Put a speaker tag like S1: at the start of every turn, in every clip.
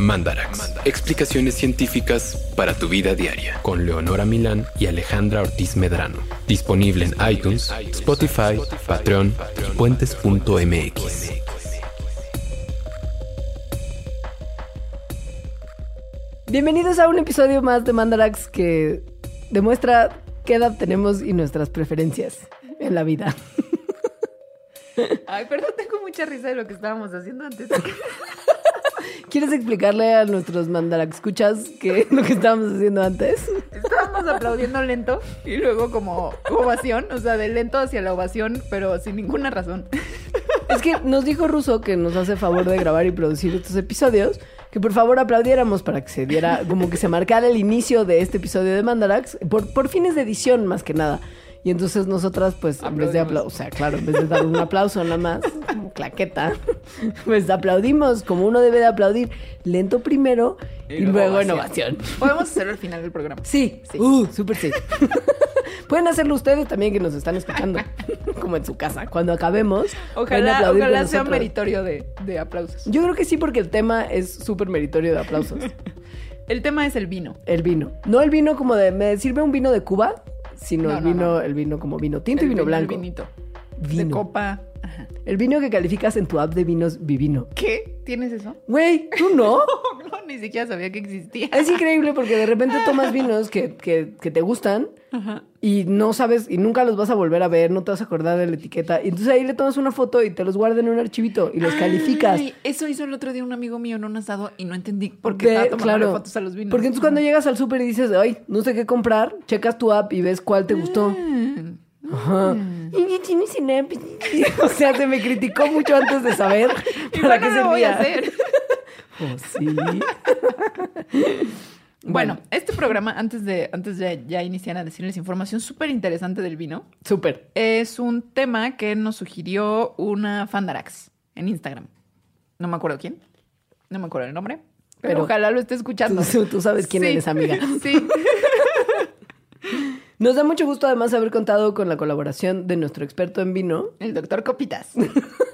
S1: Mandarax. Explicaciones científicas para tu vida diaria. Con Leonora Milán y Alejandra Ortiz Medrano. Disponible en iTunes, Spotify, Patreon y puentes.mx.
S2: Bienvenidos a un episodio más de Mandarax que demuestra qué edad tenemos y nuestras preferencias en la vida.
S3: Ay, perdón, tengo mucha risa de lo que estábamos haciendo antes.
S2: ¿Quieres explicarle a nuestros Mandarax escuchas qué es lo que estábamos haciendo antes?
S3: Estábamos aplaudiendo lento y luego como ovación, o sea, de lento hacia la ovación, pero sin ninguna razón.
S2: Es que nos dijo Russo que nos hace favor de grabar y producir estos episodios, que por favor aplaudiéramos para que se diera, como que se marcara el inicio de este episodio de Mandarax, por, por fines de edición más que nada. Y entonces nosotras, pues, en vez de aplaudir, o sea, claro, en vez de dar un aplauso nada más, como claqueta, pues aplaudimos como uno debe de aplaudir, lento primero y, luego en ovación.
S3: Podemos hacerlo al final del programa.
S2: Sí,
S3: Sí.
S2: Uh, súper sí. Pueden hacerlo ustedes también que nos están escuchando, como en su casa. Cuando acabemos,
S3: Ojalá, ojalá sea
S2: nosotros.
S3: meritorio de, de aplausos.
S2: Yo creo que sí, porque el tema es súper meritorio de aplausos.
S3: El tema es el vino.
S2: El vino. No el vino como de, ¿me sirve un vino de Cuba? Sino
S3: No,
S2: el
S3: no,
S2: vino,
S3: no.
S2: el vino como vino tinto y
S3: El
S2: vino
S3: el
S2: blanco.
S3: vinito. De
S2: Vino.
S3: copa. Ajá.
S2: El vino que calificas en tu app de vinos Vivino.
S3: ¿Qué? ¿Tienes eso?
S2: Güey, ¿tú no?
S3: No, ni siquiera sabía que existía.
S2: Es increíble porque de repente tomas vinos que, que, que te gustan
S3: Ajá.
S2: y no sabes, y nunca los vas a volver a ver, no te vas a acordar de la etiqueta. Y entonces ahí le tomas una foto y te los guardas en un archivito y los calificas.
S3: Ay, eso hizo el otro día un amigo mío en un asado y no entendí por qué
S2: Ve,
S3: estaba tomando
S2: claro.
S3: fotos a los vinos.
S2: Porque entonces cuando llegas al súper y dices, ay, no sé qué comprar, checas tu app y ves cuál te gustó.
S3: Mm.
S2: Ajá. Sinapsis. O sea, se me criticó mucho antes de saber para qué
S3: lo voy a
S2: servía.
S3: hacer.
S2: Oh, sí.
S3: Bueno, este programa, antes de, antes de ya iniciar a decirles información súper interesante del vino,
S2: Súper.
S3: es un tema que nos sugirió una Fandarax en Instagram. No me acuerdo quién, no me acuerdo el nombre, pero,
S2: Pero
S3: ojalá lo esté escuchando.
S2: Tú, tú sabes quién
S3: Sí,
S2: eres, amiga.
S3: Sí.
S2: Nos da mucho gusto además haber contado con la colaboración de nuestro experto en vino,
S3: El doctor Copitas.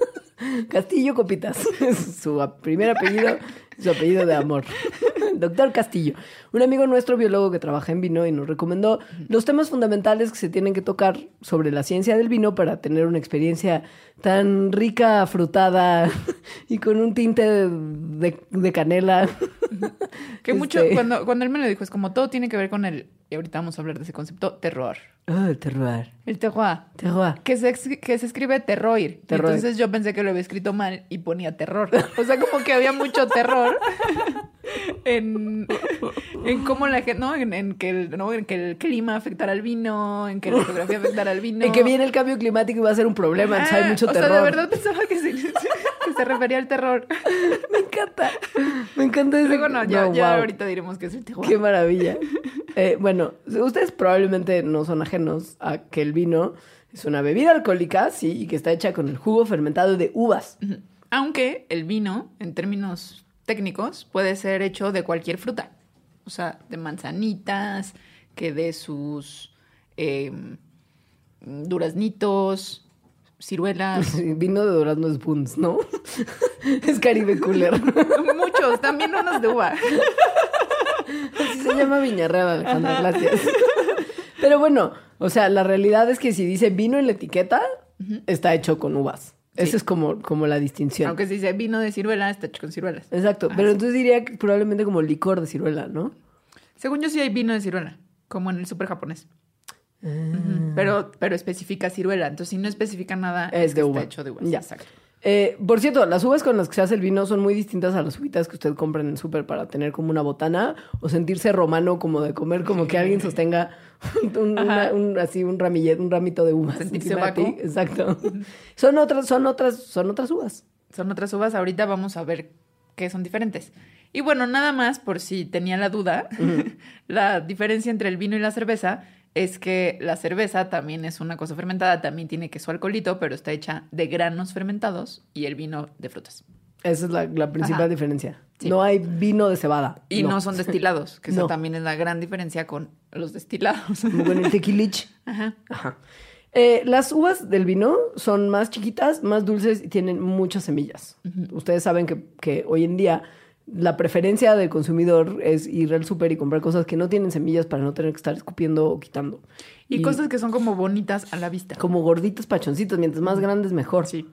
S2: Castillo Copitas. Es su primer apellido, su apellido de amor. Doctor Castillo. Un amigo nuestro biólogo que trabaja en vino y nos recomendó los temas fundamentales que se tienen que tocar sobre la ciencia del vino para tener una experiencia tan rica, frutada y con un tinte de, de canela.
S3: Que mucho,
S2: Este-
S3: cuando, cuando él me lo dijo, es como todo tiene que ver con el, y ahorita vamos a hablar de ese concepto, terror.
S2: Ah, el terroir.
S3: El terroir.
S2: Terroir.
S3: Que se, que se escribe terroir. Entonces yo pensé que lo había escrito mal y ponía terror. O sea, como que había mucho terror en, en cómo la gente, ¿no? En, en que el, ¿no? en que el clima afectara al vino, en que la geografía afectara al vino.
S2: En que viene el cambio climático y va a ser un problema, entonces hay
S3: Ah,
S2: mucho
S3: o
S2: terror.
S3: sea, de verdad pensaba que se, que se refería al terror.
S2: Me encanta. Me encanta ese.
S3: Luego no, ya,
S2: No,
S3: ya
S2: wow.
S3: ahorita diremos que es el terror.
S2: Qué maravilla. Eh, bueno, ustedes probablemente no son ajenos a que el vino es una bebida alcohólica, sí, y que está hecha con el jugo fermentado de uvas.
S3: Aunque el vino, en términos técnicos, puede ser hecho de cualquier fruta. O sea, de manzanitas, que de sus eh, duraznitos, ciruelas.
S2: Vino de durazno es Buns, ¿no? es Caribe Cooler.
S3: Muchos, también unos de uva.
S2: Así se llama Viñarreal, Alejandra, gracias. Pero bueno, o sea, la realidad es que si dice vino en la etiqueta, está hecho con uvas. Esa
S3: Sí.
S2: es como, como la distinción.
S3: Aunque si dice vino de ciruela, está hecho con ciruelas.
S2: Exacto,
S3: Ah,
S2: pero
S3: sí.
S2: entonces diría que probablemente como licor de ciruela, ¿no?
S3: Según yo sí hay vino de ciruela, como en el súper japonés.
S2: Ah.
S3: Pero, pero especifica ciruela. Entonces, si no especifica nada,
S2: Es
S3: que
S2: de
S3: está
S2: uva.
S3: hecho de uvas.
S2: Ya.
S3: Exacto.
S2: Eh, por cierto, las uvas con las que se hace el vino son muy distintas a las uvitas que usted compra en el súper para tener como una botana o sentirse romano como de comer como que alguien sostenga un, una- un- así un ramillet, un ramito de uvas.
S3: Sentirse vaco.
S2: Exacto. son otras, son otras, son otras uvas.
S3: Son otras uvas. Ahorita vamos a ver qué son diferentes. Y bueno, nada más por si tenía la duda, la diferencia entre el vino y la cerveza es que la cerveza también es una cosa fermentada, también tiene que su alcoholito, pero está hecha de granos fermentados y el vino de frutas.
S2: Esa es la, la principal
S3: Ajá.
S2: diferencia.
S3: Sí.
S2: No hay vino de cebada.
S3: Y no, son destilados, que eso
S2: No.
S3: también es la gran diferencia con los destilados.
S2: Como con el tequilich.
S3: Ajá.
S2: Ajá. Eh, las uvas del vino son más chiquitas, más dulces y tienen muchas semillas. Ustedes saben que, que hoy en día la preferencia del consumidor es ir al súper y comprar cosas que no tienen semillas para no tener que estar escupiendo o quitando.
S3: Y, cosas que son como bonitas a la vista.
S2: Como gorditos pachoncitos, mientras más grandes mejor.
S3: Sí.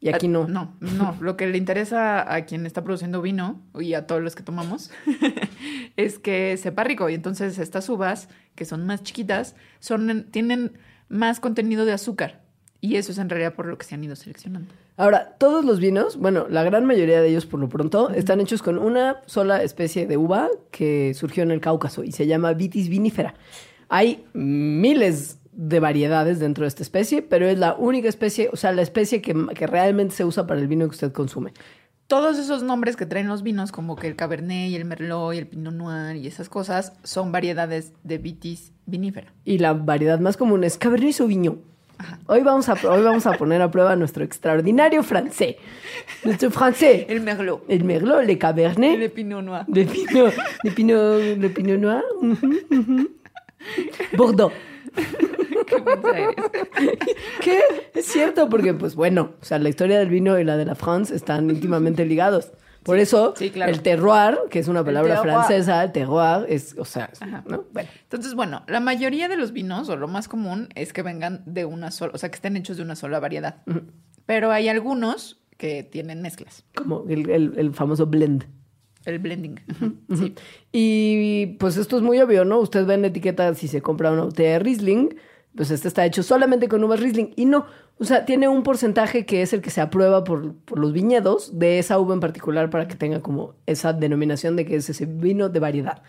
S2: Y aquí no.
S3: No, no. Lo que le interesa a quien está produciendo vino y a todos los que tomamos es que sepa rico. Y entonces estas uvas, que son más chiquitas, son, tienen más contenido de azúcar. Y eso es en realidad por lo que se han ido seleccionando.
S2: Ahora, todos los vinos, bueno, la gran mayoría de ellos por lo pronto, están hechos con una sola especie de uva que surgió en el Cáucaso y se llama Vitis vinifera. Hay miles de variedades dentro de esta especie, pero es la única especie, o sea, la especie que, que realmente se usa para el vino que usted consume.
S3: Todos esos nombres que traen los vinos, como que el Cabernet y el Merlot y el Pinot Noir y esas cosas, son variedades de Vitis vinifera.
S2: Y la variedad más común es Cabernet Sauvignon. Hoy vamos, a, hoy vamos a poner a prueba nuestro extraordinario francés. Nuestro francés.
S3: El Merlot.
S2: El Merlot, le Cabernet.
S3: Le Pinot Noir.
S2: Le Pinot, le Pinot, le Pinot Noir. Bordeaux. ¿Qué? Es cierto, porque pues bueno, o sea, la historia del vino y la de la France están íntimamente ligados. Por eso, el terroir, que es una palabra francesa, el terroir es, o sea, ¿no?
S3: Bueno. Entonces, bueno, la mayoría de los vinos, o lo más común, es que vengan de una sola, o sea, que estén hechos de una sola variedad. Pero hay algunos que tienen mezclas.
S2: Como el, famoso blend.
S3: El blending.
S2: Sí. Y pues esto es muy obvio, ¿no? Usted ve en la etiqueta si se compra una botella de Riesling, pues este está hecho solamente con uvas Riesling. Y no, o sea, tiene un porcentaje que es el que se aprueba por, los viñedos de esa uva en particular para que tenga como esa denominación de que es ese vino de variedad.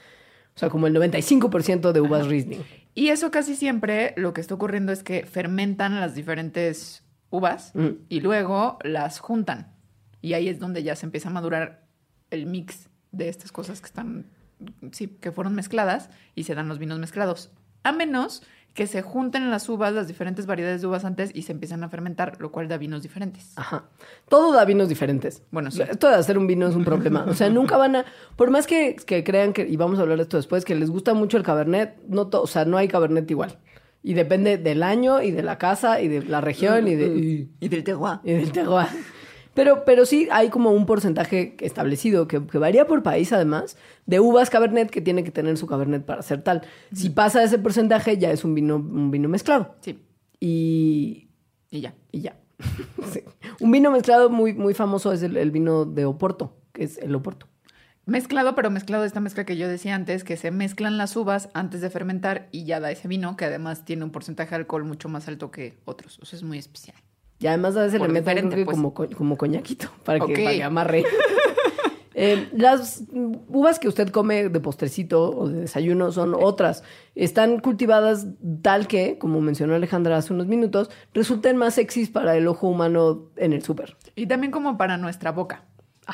S2: O sea, como el 95% de uvas Riesling.
S3: Y eso casi siempre lo que está ocurriendo es que fermentan las diferentes uvas mm. y luego las juntan. Y ahí es donde ya se empieza a madurar el mix de estas cosas que están, sí, que fueron mezcladas y se dan los vinos mezclados. A menos que se junten las uvas, las diferentes variedades de uvas antes y se empiezan a fermentar, lo cual da vinos diferentes.
S2: Ajá. Todo da vinos diferentes.
S3: Bueno, sí.
S2: Esto de hacer un vino es un problema. O sea, nunca van a. Por más que, crean que, y vamos a hablar de esto después, que les gusta mucho el cabernet, no o sea, no hay cabernet igual. Y depende del año y de la casa y de la región y, de,
S3: y, del terroir.
S2: Y del terroir. Pero, pero sí hay como un porcentaje establecido que, varía por país además de uvas cabernet que tiene que tener su cabernet para ser tal. Si pasa ese porcentaje ya es un vino, un vino mezclado.
S3: Sí.
S2: Y,
S3: y ya.
S2: Y ya. Un vino mezclado muy, muy famoso es el, vino de Oporto, que es el Oporto.
S3: Mezclado, pero mezclado de esta mezcla que yo decía antes, que se mezclan las uvas antes de fermentar y ya da ese vino, que además tiene un porcentaje de alcohol mucho más alto que otros. O sea, es muy especial.
S2: Y además a veces le meten pues. como, como coñaquito para que, amarre. Eh, las uvas que usted come de postrecito o de desayuno son otras. Están cultivadas tal que, como mencionó Alejandra hace unos minutos, resulten más sexys para el ojo humano en el súper.
S3: Y también como para nuestra boca.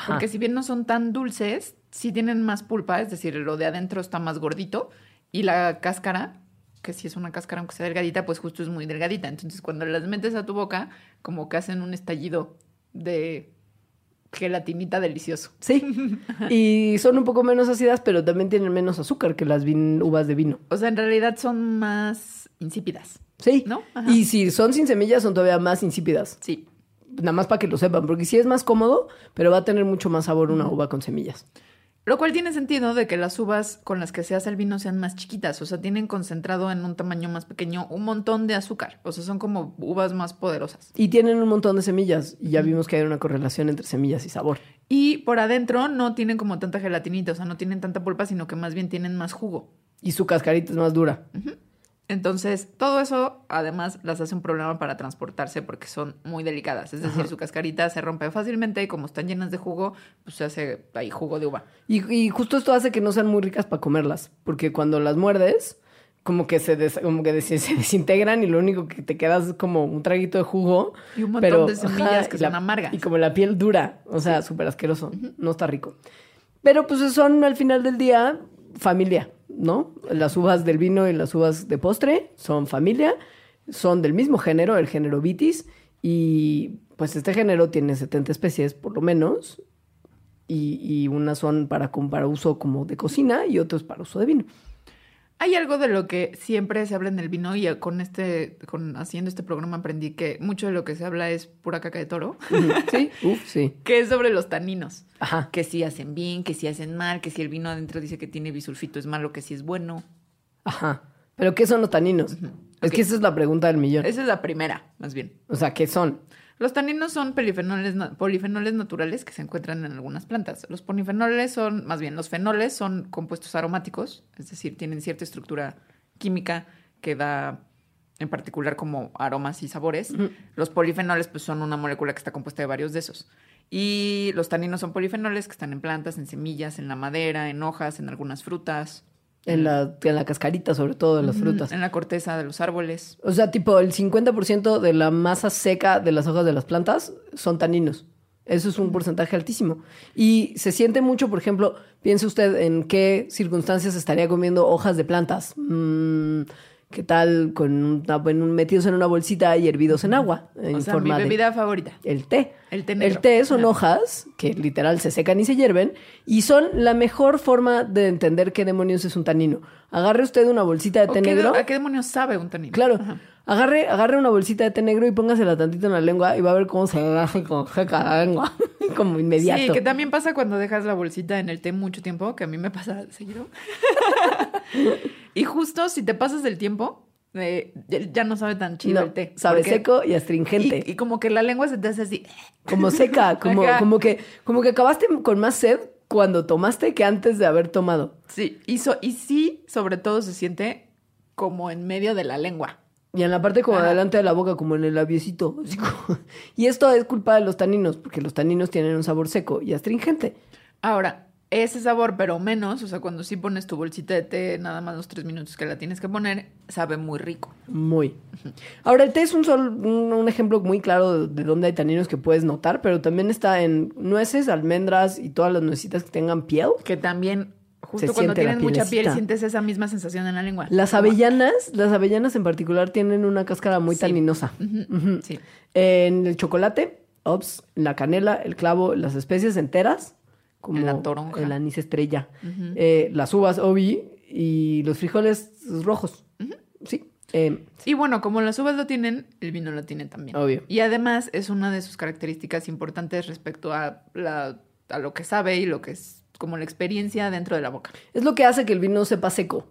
S3: Porque si bien no son tan dulces, sí tienen más pulpa, es decir, lo de adentro está más gordito y la cáscara que si es una cáscara, aunque sea delgadita, pues justo es muy delgadita. Entonces, cuando las metes a tu boca, como que hacen un estallido de gelatinita delicioso.
S2: Sí. y son un poco menos ácidas, pero también tienen menos azúcar que las uvas de vino.
S3: O sea, en realidad son más insípidas.
S2: Sí. ¿No? Y si son sin semillas, son todavía más insípidas.
S3: Sí.
S2: Nada más para que lo sepan, porque sí es más cómodo, pero va a tener mucho más sabor una uva con semillas.
S3: Lo cual tiene sentido de que las uvas con las que se hace el vino sean más chiquitas, o sea, tienen concentrado en un tamaño más pequeño un montón de azúcar, o sea, son como uvas más poderosas.
S2: Y tienen un montón de semillas, y ya vimos que hay una correlación entre semillas y sabor.
S3: Y por adentro no tienen como tanta gelatinita, o sea, no tienen tanta pulpa, sino que más bien tienen más jugo.
S2: Y su cascarita es más dura.
S3: Entonces, todo eso además las hace un problema para transportarse porque son muy delicadas. Es decir, su cascarita se rompe fácilmente y como están llenas de jugo, pues se hace ahí jugo de uva.
S2: Y, justo esto hace que no sean muy ricas para comerlas, porque cuando las muerdes, como que se como que se desintegran y lo único que te queda es como un traguito de jugo.
S3: Y un montón de semillas que son amargas.
S2: Y como la piel dura, o sea, súper asqueroso. No está rico. Pero pues son al final del día familia. ¿No? Las uvas del vino y las uvas de postre son familia, son del mismo género, el género vitis, y pues este género tiene 70 especies por lo menos, y, unas son para, para uso como de cocina y otras para uso de vino.
S3: Hay algo de lo que siempre se habla en el vino y con este, con haciendo este programa aprendí que mucho de lo que se habla es pura caca de toro,
S2: Sí, uf, sí.
S3: que es sobre los taninos.
S2: Ajá.
S3: Que si hacen bien, que si hacen mal, que si el vino adentro dice que tiene bisulfito es malo, que si es bueno.
S2: Ajá. Pero ¿qué son los taninos? Es que esa es la pregunta del millón.
S3: Esa es la primera, más bien.
S2: O sea, ¿qué son?
S3: Los taninos son polifenoles, na- polifenoles naturales que se encuentran en algunas plantas. Los polifenoles son, más bien, los fenoles son compuestos aromáticos, es decir, tienen cierta estructura química que da en particular como aromas y sabores. Los polifenoles pues son una molécula que está compuesta de varios de esos. Y los taninos son polifenoles que están en plantas, en semillas, en la madera, en hojas, en algunas frutas.
S2: En la, en la cascarita, sobre todo, de las frutas.
S3: En la corteza de los árboles.
S2: O sea, tipo, el 50% de la masa seca de las hojas de las plantas son taninos. Eso es un porcentaje altísimo. Y se siente mucho, por ejemplo, piense usted en qué circunstancias estaría comiendo hojas de plantas. Mm, ¿Qué tal con una- en un- metidos en una bolsita y hervidos en agua? En
S3: O sea, mi
S2: forma de-
S3: bebida favorita.
S2: el té.
S3: El té negro.
S2: El té son hojas que literal se secan y se hierven y son la mejor forma de entender qué demonios es un tanino. Agarre usted una bolsita de
S3: ¿O
S2: té negro.
S3: ¿A qué demonios sabe un tanino?
S2: Claro.
S3: Ajá.
S2: Agarre, agarre una bolsita de té negro y póngasela tantito en la lengua y va a ver cómo se hace con la lengua. Como inmediato.
S3: Sí, que también pasa cuando dejas la bolsita en el té mucho tiempo, que a mí me pasa seguido. y justo si te pasas del tiempo, eh, ya no sabe tan chido
S2: No,
S3: el té.
S2: sabe
S3: porque-
S2: seco y astringente.
S3: Y, y como que la lengua se te hace así.
S2: Como seca, como, como que, como que acabaste con más sed cuando tomaste que antes de haber tomado.
S3: Sí, y, so- y sí, sobre todo se siente como en medio de la lengua.
S2: Y en la parte como
S3: Ajá.
S2: adelante de la boca, como en el labiecito. como- Y esto es culpa de los taninos, porque los taninos tienen un sabor seco y astringente.
S3: Ahora, ese sabor, pero menos, o sea, cuando sí pones tu bolsita de té, nada más los tres minutos que la tienes que poner, sabe muy rico.
S2: Muy. Ahora, el té es un, sol- un, un ejemplo muy claro de, de dónde hay taninos que puedes notar, pero también está en nueces, almendras y todas las nuecitas que tengan piel.
S3: Que también, justo
S2: Se
S3: cuando tienes mucha piel, sientes esa misma sensación en la lengua.
S2: Las avellanas, las avellanas en particular tienen una cáscara muy
S3: Sí.
S2: taninosa.
S3: Sí.
S2: En el chocolate, ops, en la canela, el clavo, las especias enteras, como
S3: la toronja.
S2: el anís estrella, eh, las uvas, obi, y los frijoles rojos. Sí. eh,
S3: Y bueno, como las uvas lo tienen, el vino lo tiene también.
S2: Obvio.
S3: Y además es una de sus características importantes respecto a, la, a lo que sabe y lo que es como la experiencia dentro de la boca.
S2: es lo que hace que el vino sepa seco.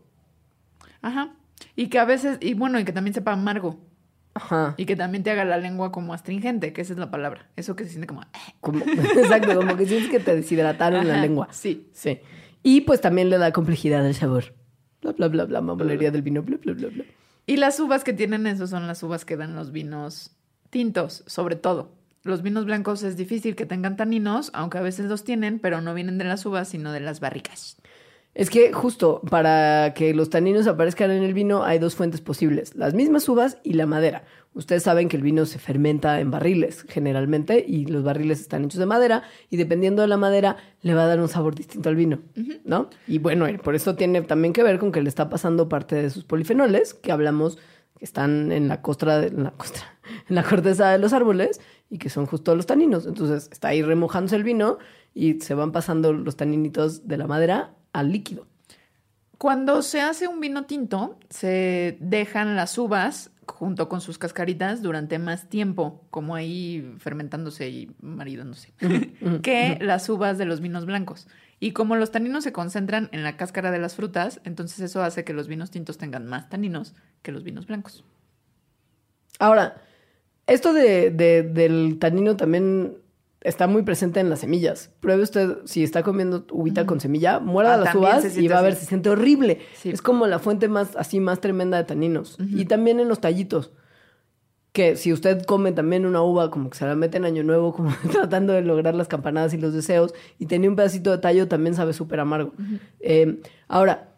S3: Ajá. Y que a veces, y bueno, y que también sepa amargo.
S2: Ajá.
S3: Y que también te haga la lengua como astringente, que esa es la palabra. Eso que se siente como...
S2: Como- exacto, como que sientes que te deshidrataron la lengua.
S3: Sí.
S2: Sí. Y pues también le da complejidad al sabor. Bla, bla, bla, bla, mamolería del vino, bla, bla, bla, bla.
S3: Y las uvas que tienen eso son las uvas que dan los vinos tintos, sobre todo. Los vinos blancos es difícil que tengan taninos, aunque a veces los tienen, pero no vienen de las uvas, sino de las barricas.
S2: Es que justo para que los taninos aparezcan en el vino hay dos fuentes posibles, las mismas uvas y la madera. Ustedes saben que el vino se fermenta en barriles generalmente y los barriles están hechos de madera y dependiendo de la madera le va a dar un sabor distinto al vino, ¿no? Y bueno, eh, por eso tiene también que ver con que le está pasando parte de sus polifenoles que hablamos que están en la costra de en la costra, en la corteza de los árboles y que son justo los taninos. Entonces está ahí remojándose el vino y se van pasando los taninitos de la madera al líquido.
S3: Cuando se hace un vino tinto, se dejan las uvas junto con sus cascaritas durante más tiempo, como ahí fermentándose y maridándose, que las uvas de los vinos blancos. Y como los taninos se concentran en la cáscara de las frutas, entonces eso hace que los vinos tintos tengan más taninos que los vinos blancos.
S2: Ahora, esto de, de- del tanino también está muy presente en las semillas. Pruebe usted, si está comiendo uvita con semilla, muerda
S3: Ah,
S2: las uvas y va a ver,
S3: así.
S2: se siente horrible.
S3: Sí.
S2: Es como la fuente más, así, más tremenda de taninos. Y también en los tallitos. Que si usted come también una uva, como que se la mete en año nuevo, como tratando de lograr las campanadas y los deseos, y tenía un pedacito de tallo, también sabe súper amargo. Eh, ahora,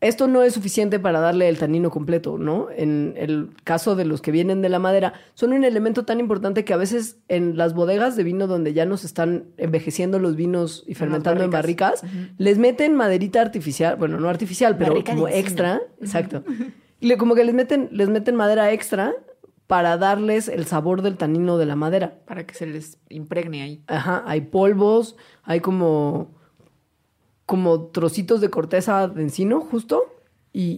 S2: esto no es suficiente para darle el tanino completo, ¿no? En el caso de los que vienen de la madera, son un elemento tan importante que a veces en las bodegas de vino donde ya nos están envejeciendo los vinos y fermentando en barricas, les meten maderita artificial, bueno, no artificial, pero
S3: Barrica
S2: como extra, exacto. Y le- como que les meten, les meten madera extra para darles el sabor del tanino de la madera.
S3: Para que se les impregne ahí.
S2: Ajá, hay polvos, hay como, como trocitos de corteza de encino, justo, y,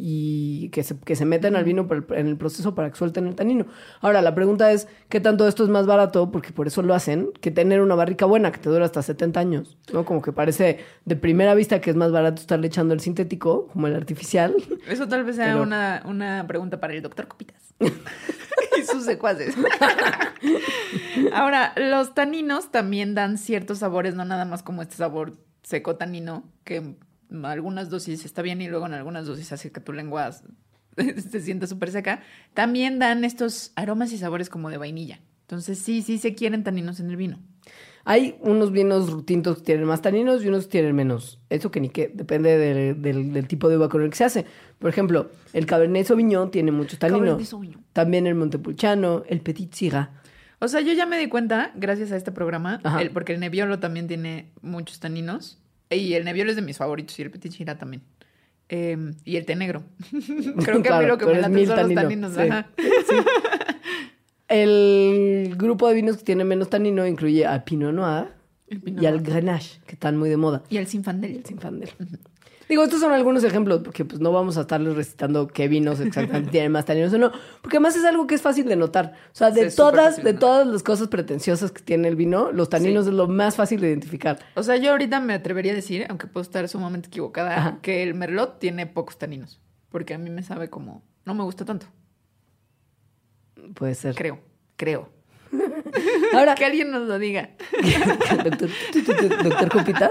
S2: y que, se, que se metan al vino el- en el proceso para que suelten el tanino. Ahora, la pregunta es, ¿qué tanto esto es más barato? Porque por eso lo hacen, que tener una barrica buena que te dura hasta 70 años, ¿no? Como que parece de primera vista que es más barato estarle echando el sintético, como el artificial.
S3: Eso tal vez sea
S2: Pero-
S3: una, una pregunta para el doctor Copitas. y sus secuaces. Ahora, los taninos también dan ciertos sabores, no nada más como este sabor seco tanino, que en algunas dosis está bien y luego en algunas dosis hace que tu lengua se sienta súper seca. También dan estos aromas y sabores como de vainilla. Entonces, sí, sí se quieren taninos en el vino.
S2: Hay unos vinos tintos que tienen más taninos y unos que tienen menos. Eso que ni qué, depende del, del- del tipo de uva con el que se hace. Por ejemplo, el Cabernet Sauvignon tiene muchos taninos. También el Montepulciano, el Petit Syrah.
S3: O sea, yo ya me di cuenta, gracias a este programa, el- porque el Nebbiolo también tiene muchos taninos. Y el Nebbiolo es de mis favoritos y el Petit Syrah también. Eh, y el té negro. Creo que a mí
S2: Claro,
S3: lo que me late son los
S2: tanino,
S3: taninos.
S2: sí.
S3: Ajá.
S2: El grupo de vinos que tiene menos tanino incluye al Pinot Noir y al. Grenache, que están muy de moda.
S3: Y el Sinfandel.
S2: El Zinfandel. Digo, estos son algunos ejemplos, porque pues no vamos a estarles recitando qué vinos exactamente tienen más taninos o no, porque además es algo que es fácil de notar. O sea, de todas, de todas las cosas pretenciosas que tiene el vino, los taninos
S3: Sí.
S2: es lo más fácil de identificar.
S3: O sea, yo ahorita me atrevería a decir, aunque puedo estar sumamente equivocada,
S2: Ajá.
S3: que el Merlot tiene pocos taninos. Porque a mí me sabe como... No me gusta tanto.
S2: Puede ser.
S3: Creo. Creo.
S2: Ahora,
S3: Que alguien nos lo diga.
S2: doctor, doctor Copitas.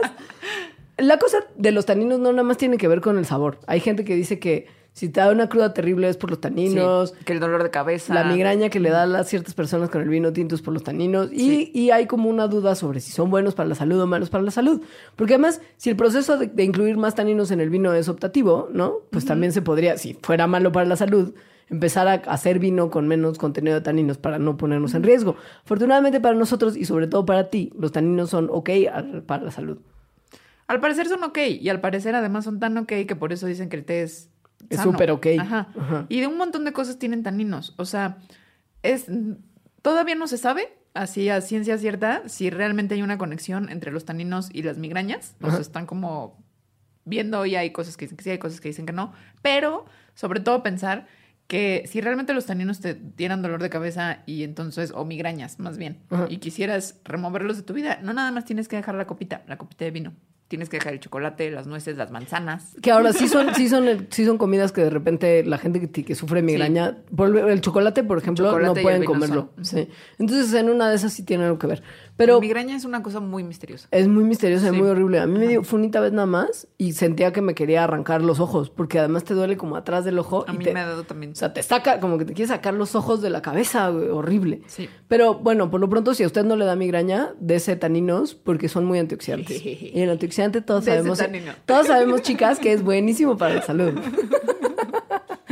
S2: La cosa de los taninos no nada más tiene que ver con el sabor. Hay gente que dice que si te da una cruda terrible es por los taninos.
S3: Sí, que el dolor de cabeza.
S2: La migraña que le da a ciertas personas con el vino tinto es por los taninos. Y,
S3: Sí.
S2: y hay como una duda sobre si son buenos para la salud o malos para la salud. Porque además, si el proceso de, de incluir más taninos en el vino es optativo, ¿no? Pues también se podría, si fuera malo para la salud, empezar a hacer vino con menos contenido de taninos para no ponernos en riesgo. Afortunadamente para nosotros y sobre todo para ti, los taninos son ok para la salud.
S3: Al parecer son ok. Y al parecer además son tan ok que por eso dicen que el té es...
S2: Es súper ok.
S3: Ajá.
S2: Ajá.
S3: Y de un montón de cosas tienen taninos. O sea, es... Todavía no se sabe, así a ciencia cierta, si realmente hay una conexión entre los taninos y las migrañas. O sea, están como viendo y hay cosas que dicen que sí, hay cosas que dicen que no. Pero, sobre todo, pensar que si realmente los taninos te dieran dolor de cabeza y entonces, o migrañas más bien,
S2: Ajá.
S3: y quisieras removerlos de tu vida, no nada más tienes que dejar la copita, la copita de vino. Tienes que dejar el chocolate, las nueces, las manzanas.
S2: Que ahora sí son, sí son, sí son comidas que de repente la gente que, que sufre migraña, por el chocolate, por ejemplo,
S3: chocolate
S2: no pueden comerlo. Sí. Entonces, en una de esas sí tiene algo que ver. Pero
S3: La migraña es una cosa muy misteriosa.
S2: es muy misteriosa y
S3: Sí.
S2: muy horrible. A mí me dio funita vez nada más y sentía que me quería arrancar los ojos, porque además te duele como atrás del ojo.
S3: A
S2: y
S3: mí
S2: te-
S3: me ha dado también.
S2: O sea, te saca, como que te quiere sacar los ojos de la cabeza, horrible.
S3: Sí.
S2: Pero bueno, por lo pronto, si a usted no le da migraña, dese taninos porque son muy antioxidantes. y el antioxidante todos sabemos, todos sabemos, chicas, que es buenísimo para la salud.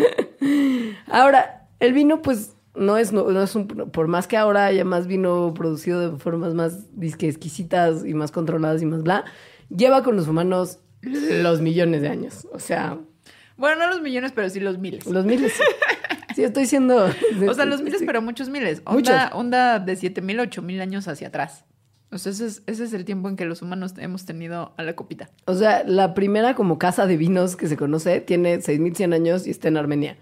S2: ahora, el vino, pues, no es, no, no es un, por más que ahora haya más vino producido de formas más disque exquisitas y más controladas y más bla, lleva con los humanos los millones de años. O sea,
S3: Bueno, no los millones, pero sí los miles.
S2: los miles. Sí, estoy siendo.
S3: O sea, los miles, pero muchos miles.
S2: Muchos.
S3: Onda, onda de siete mil, ocho mil años hacia atrás. O sea, ese es, ese es el tiempo en que los humanos hemos tenido a la copita.
S2: O sea, la primera como casa de vinos que se conoce tiene 6100 años y está en Armenia.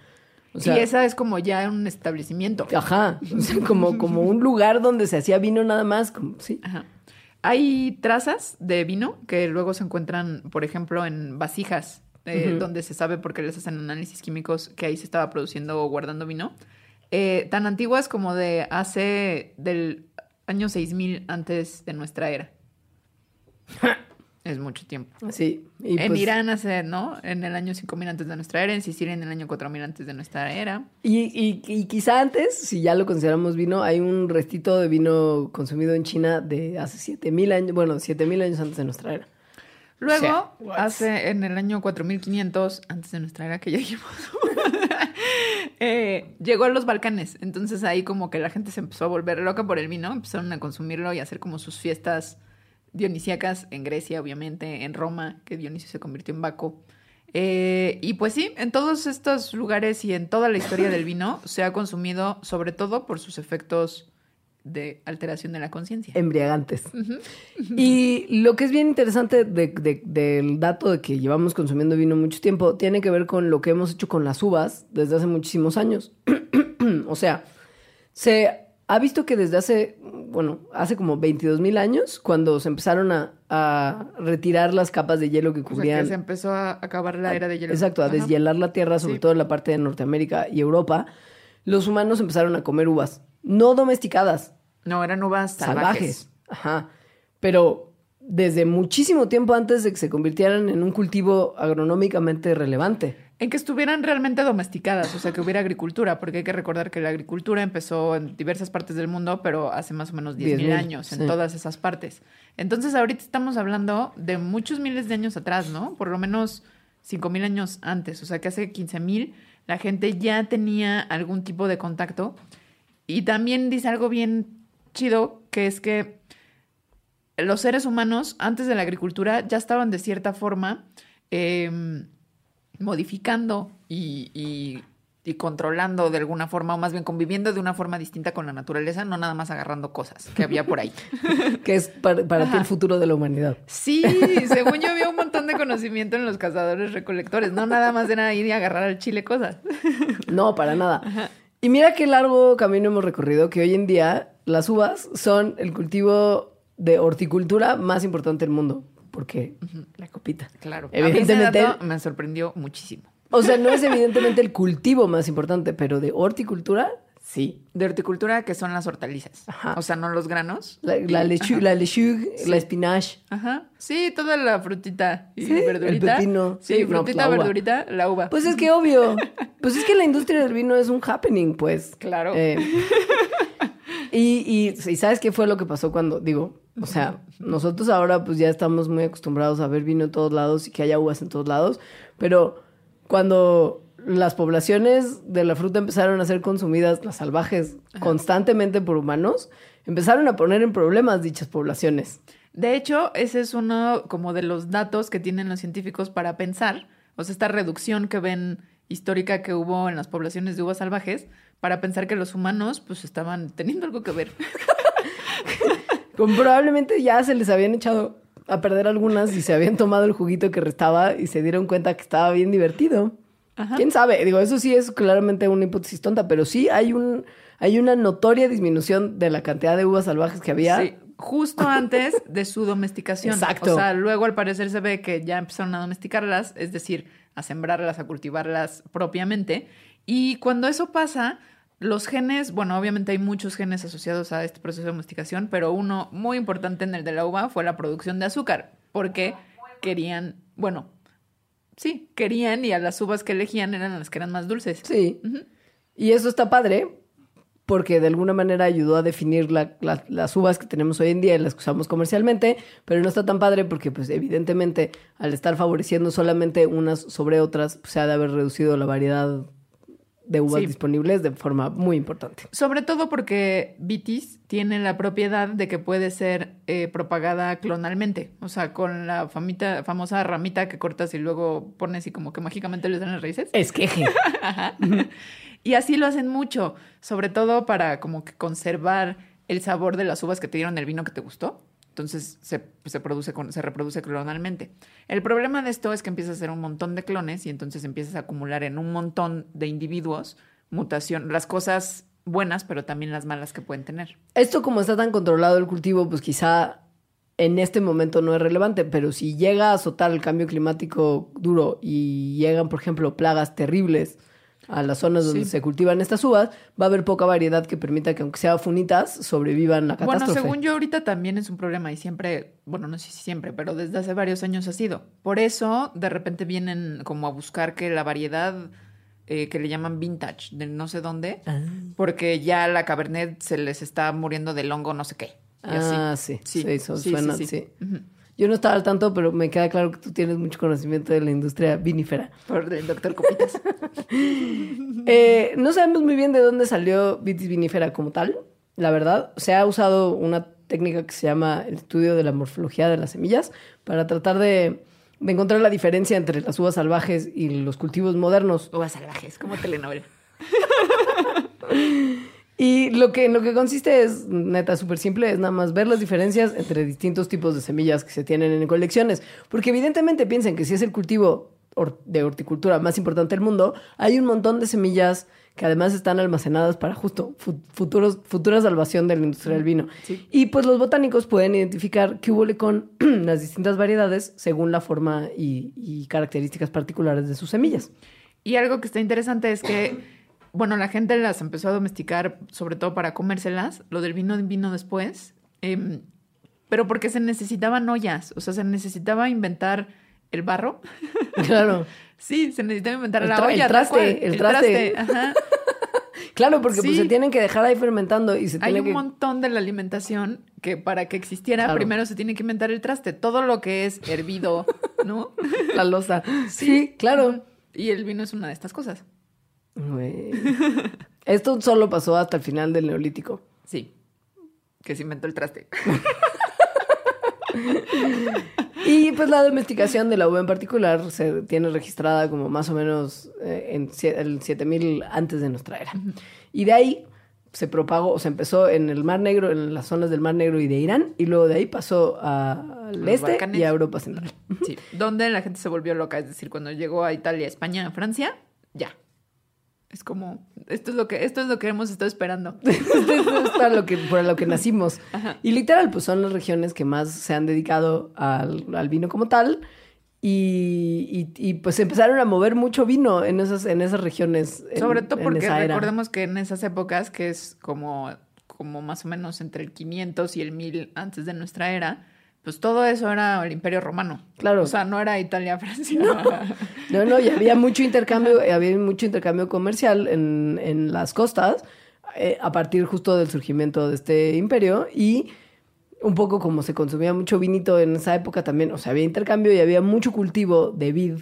S2: O sea,
S3: y esa es como ya un establecimiento.
S2: ajá, o sea, como, como un lugar donde se hacía vino nada más, como, sí.
S3: Ajá. Hay trazas de vino que luego se encuentran, por ejemplo, en vasijas, eh, donde se sabe por qué les hacen análisis químicos que ahí se estaba produciendo o guardando vino. Eh, tan antiguas como de hace del año 6000 antes de nuestra era. es mucho tiempo.
S2: Sí. Y
S3: en
S2: pues-
S3: Irán hace, ¿no? En el año 5000 antes de nuestra era, en Sicilia en el año 4000 antes de nuestra era.
S2: Y, y, y quizá antes, si ya lo consideramos vino, hay un restito de vino consumido en China de hace 7000 años, bueno, 7000 años antes de nuestra era.
S3: Luego,
S2: sea,
S3: hace en el año 4500, antes de nuestra era que ya dijimos, eh, llegó a los Balcanes. Entonces ahí como que la gente se empezó a volver loca por el vino, empezaron a consumirlo y a hacer como sus fiestas dionisíacas en Grecia, obviamente, en Roma, que Dionisio se convirtió en Baco. Eh, y pues sí, en todos estos lugares y en toda la historia del vino se ha consumido sobre todo por sus efectos de alteración de la conciencia.
S2: embriagantes. Y lo que es bien interesante de- de- del dato de que llevamos consumiendo vino mucho tiempo tiene que ver con lo que hemos hecho con las uvas desde hace muchísimos años. o sea, se ha visto que desde hace, bueno, hace como 22 mil años, cuando se empezaron a, a retirar las capas de hielo que
S3: O sea,
S2: cubrían
S3: que se empezó a acabar la era de hielo.
S2: Exacto, a
S3: Ajá.
S2: deshielar la tierra, sobre
S3: Sí.
S2: todo en la parte de Norteamérica y Europa, los humanos empezaron a comer uvas, no domesticadas,
S3: No, eran uvas salvajes.
S2: salvajes. Ajá. Pero desde muchísimo tiempo antes de que se convirtieran en un cultivo agronómicamente relevante.
S3: En que estuvieran realmente domesticadas, o sea, que hubiera agricultura, porque hay que recordar que la agricultura empezó en diversas partes del mundo, pero hace más o menos 10.000
S2: 10.000,
S3: años, en todas esas partes. Entonces, ahorita estamos hablando de muchos miles de años atrás, ¿no? Por lo menos 5.000 años antes, o sea, que hace 15.000 la gente ya tenía algún tipo de contacto. Y también dice algo bien chido, que es que los seres humanos, antes de la agricultura, ya estaban de cierta forma eh, modificando y, y- y controlando de alguna forma, o más bien conviviendo de una forma distinta con la naturaleza, no nada más agarrando cosas que había por ahí.
S2: Que es para, para ti el futuro de la humanidad.
S3: Sí, según yo había un montón de conocimiento en los cazadores recolectores, no nada más era ir y agarrar al chile cosas.
S2: No, para nada. Y mira qué largo camino hemos recorrido, que hoy en día las uvas son el cultivo de horticultura más importante del mundo. Porque la copita.
S3: Claro,
S2: Evidentemente.
S3: A mí ese dato me sorprendió muchísimo.
S2: O sea, no es evidentemente el cultivo más importante, pero de horticultura, sí.
S3: De horticultura, que son las hortalizas.
S2: Ajá.
S3: O sea, no los granos.
S2: La, la lechu- la lechuga, la espinache.
S3: Ajá. Sí, toda la frutita y
S2: Sí,
S3: verdurita.
S2: el pepino.
S3: Sí,
S2: Sí, no,
S3: frutita,
S2: la
S3: verdurita, la uva.
S2: Pues es que obvio. Pues es que la industria del vino es un happening, pues.
S3: Claro.
S2: Eh, y, y, y ¿sabes qué fue lo que pasó cuando, digo, o sea, nosotros ahora pues ya estamos muy acostumbrados a ver vino en todos lados y que haya uvas en todos lados, pero cuando las poblaciones de la fruta empezaron a ser consumidas, las salvajes, constantemente por humanos, empezaron a poner en problemas dichas poblaciones.
S3: De hecho, ese es uno como de los datos que tienen los científicos para pensar, o sea, esta reducción que ven histórica que hubo en las poblaciones de uvas salvajes, para pensar que los humanos pues estaban teniendo algo que ver.
S2: Como probablemente ya se les habían echado a perder algunas y se habían tomado el juguito que restaba y se dieron cuenta que estaba bien divertido.
S3: Ajá.
S2: ¿Quién sabe? Digo, eso sí es claramente una hipótesis tonta, pero sí hay un hay una notoria disminución de la cantidad de uvas salvajes que había.
S3: Sí, justo antes de su domesticación.
S2: Exacto.
S3: O sea, luego al parecer se ve que ya empezaron a domesticarlas, es decir, a sembrarlas, a cultivarlas propiamente. Y cuando eso pasa, los genes, bueno, obviamente hay muchos genes asociados a este proceso de domesticación, pero uno muy importante en el de la uva fue la producción de azúcar, porque querían, bueno, sí, querían y a las uvas que elegían eran las que eran más dulces.
S2: Sí. Y eso está padre porque de alguna manera ayudó a definir la- la- las uvas que tenemos hoy en día y las que usamos comercialmente, pero no está tan padre porque pues evidentemente al estar favoreciendo solamente unas sobre otras, pues, se ha de haber reducido la variedad de uvas
S3: Sí.
S2: disponibles de forma muy importante.
S3: Sobre todo porque vitis tiene la propiedad de que puede ser eh, propagada clonalmente. O sea, con la famita, famosa ramita que cortas y luego pones y como que mágicamente le dan las raíces.
S2: Esqueje.
S3: Ajá. y así lo hacen mucho. Sobre todo para como que conservar el sabor de las uvas que te dieron el vino que te gustó. Entonces se, produce con- se reproduce clonalmente. El problema de esto es que empiezas a hacer un montón de clones y entonces empiezas a acumular en un montón de individuos mutación, las cosas buenas, pero también las malas que pueden tener.
S2: Esto como está tan controlado el cultivo, pues quizá en este momento no es relevante, pero si llega a azotar el cambio climático duro y llegan, por ejemplo, plagas terribles a las zonas donde
S3: Sí.
S2: se cultivan estas uvas, va a haber poca variedad que permita que aunque sea funitas, sobrevivan la
S3: Bueno,
S2: catástrofe.
S3: según yo ahorita también es un problema y siempre, bueno, no sé si siempre, pero desde hace varios años ha sido. Por eso de repente vienen como a buscar que la variedad eh, que le llaman vintage de no sé dónde,
S2: Ah.
S3: porque ya la cabernet se les está muriendo del hongo no sé qué. Y así.
S2: Ah, sí, sí, eso
S3: sí,
S2: suena,
S3: sí,
S2: sí.
S3: sí.
S2: Yo no estaba al tanto, pero me queda claro que tú tienes mucho conocimiento de la industria vinífera.
S3: Por el doctor Copitas.
S2: Eh, no sabemos muy bien de dónde salió vitis vinífera como tal, la verdad. Se ha usado una técnica que se llama el estudio de la morfología de las semillas para tratar de, de encontrar la diferencia entre las uvas salvajes y los cultivos modernos.
S3: Uvas salvajes, como telenovela.
S2: Y lo que, lo que consiste es, neta, súper simple, es nada más ver las diferencias entre distintos tipos de semillas que se tienen en colecciones. Porque evidentemente piensen que si es el cultivo de horticultura más importante del mundo, hay un montón de semillas que además están almacenadas para justo fu- futuros, futura salvación de la industria del vino.
S3: Sí.
S2: Y pues los botánicos pueden identificar qué hubo con las distintas variedades según la forma y, y características particulares de sus semillas.
S3: Y algo que está interesante es que, bueno, la gente las empezó a domesticar, sobre todo para comérselas. Lo del vino vino después. em, pero porque se necesitaban ollas. O sea, se necesitaba inventar el barro.
S2: Claro.
S3: Sí, se necesitaba inventar
S2: El
S3: la
S2: el
S3: olla. tal
S2: traste, el traste.
S3: Ajá.
S2: Claro, porque pues se tienen que dejar ahí fermentando y se
S3: Hay
S2: tiene
S3: un
S2: que...
S3: montón de la alimentación que para que existiera,
S2: Claro.
S3: primero se tiene que inventar el traste. Todo lo que es hervido, ¿no?
S2: La losa. Sí, claro.
S3: Y el vino es una de estas cosas.
S2: Esto solo pasó hasta el final del Neolítico.
S3: Sí. Que se inventó el traste.
S2: Y pues la domesticación de la uva en particular se tiene registrada como más o menos eh, en el 7000 antes de nuestra era. Y de ahí se propagó, o se empezó en el Mar Negro, en las zonas del Mar Negro y de Irán, y luego de ahí pasó a- al este
S3: Balcanes.
S2: y a Europa Central.
S3: Sí. Donde la gente se volvió loca. Es decir, cuando llegó a Italia, España, Francia, ya. Es como, esto es lo que, esto es lo que hemos estado esperando.
S2: Esto es para lo que, para lo que nacimos. Y literal, pues son las regiones que más se han dedicado al, al vino como tal. Y, y- y, pues empezaron a mover mucho vino en esas, en esas regiones. en-
S3: Sobre todo porque recordemos que en esas épocas, que es como, como más o menos entre el 500 y el 1000 antes de nuestra era, pues todo eso era el Imperio Romano.
S2: Claro.
S3: O sea, no era Italia, Francia.
S2: No, no, y había mucho intercambio, había mucho intercambio comercial en, en las costas eh, a partir justo del surgimiento de este imperio y un poco como se consumía mucho vinito en esa época también, o sea, había intercambio y había mucho cultivo de vid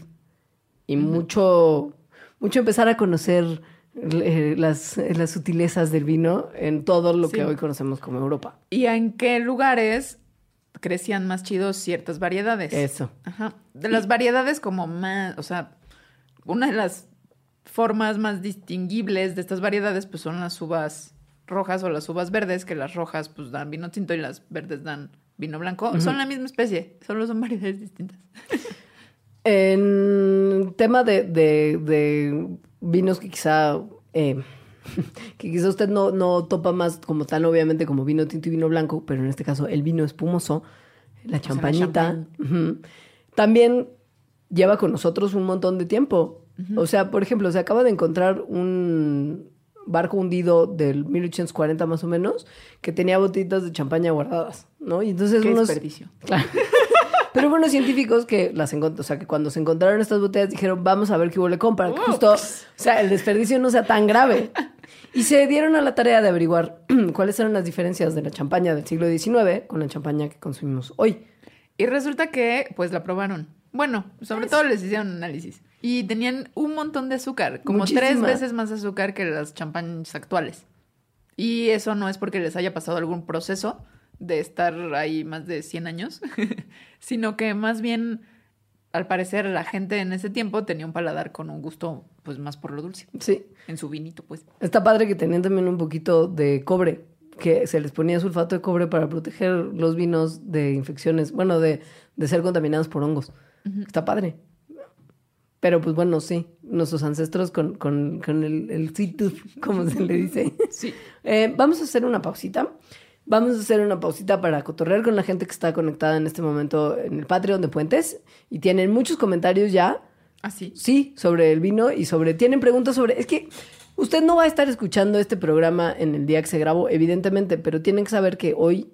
S2: y mucho, mucho empezar a conocer eh, las, las sutilezas del vino en todo lo
S3: Sí.
S2: que hoy conocemos como Europa.
S3: ¿Y en qué lugares crecían más chidos ciertas variedades?
S2: Eso.
S3: Ajá. De las variedades como más, o sea, una de las formas más distinguibles de estas variedades pues son las uvas rojas o las uvas verdes, que las rojas pues dan vino tinto y las verdes dan vino blanco. Son la misma especie, solo son variedades distintas.
S2: En tema de, de- de vinos que quizá eh, que quizá usted no, no topa más como tan obviamente como vino tinto y vino blanco, pero en este caso el vino espumoso, la champañita, también lleva con nosotros un montón de tiempo. O sea, por ejemplo, se acaba de encontrar un barco hundido del 1840 más o menos que tenía botellitas de champaña guardadas, ¿no? Y entonces
S3: Qué
S2: unos...
S3: desperdicio.
S2: Claro. Pero bueno, científicos que las encont- o sea, que cuando se encontraron estas botellas dijeron, vamos a ver qué huele con para que justo, o sea, el desperdicio no sea tan grave. Y se dieron a la tarea de averiguar cuáles eran las diferencias de la champaña del siglo XIX con la champaña que consumimos hoy.
S3: Y resulta que pues la probaron. Bueno, sobre todo les hicieron análisis. Y tenían un montón de azúcar, como tres veces más azúcar que las champañas actuales. Y eso no es porque les haya pasado algún proceso de estar ahí más de 100 años, sino que más bien, al parecer, la gente en ese tiempo tenía un paladar con un gusto pues más por lo dulce,
S2: Sí.
S3: en su vinito, pues.
S2: Está padre que tenían también un poquito de cobre, que se les ponía sulfato de cobre para proteger los vinos de infecciones, bueno, de, de ser contaminados por hongos. Está padre. Pero pues bueno, sí, nuestros ancestros con, con, con el, el tooth, como se le dice.
S3: Sí.
S2: Eh, vamos a hacer una pausita. Vamos a hacer una pausita para cotorrear con la gente que está conectada en este momento en el Patreon de Puentes. Y tienen muchos comentarios ya
S3: Así.
S2: Sí, sobre el vino y sobre. Tienen preguntas sobre. Es que usted no va a estar escuchando este programa en el día que se grabó, evidentemente, pero tienen que saber que hoy,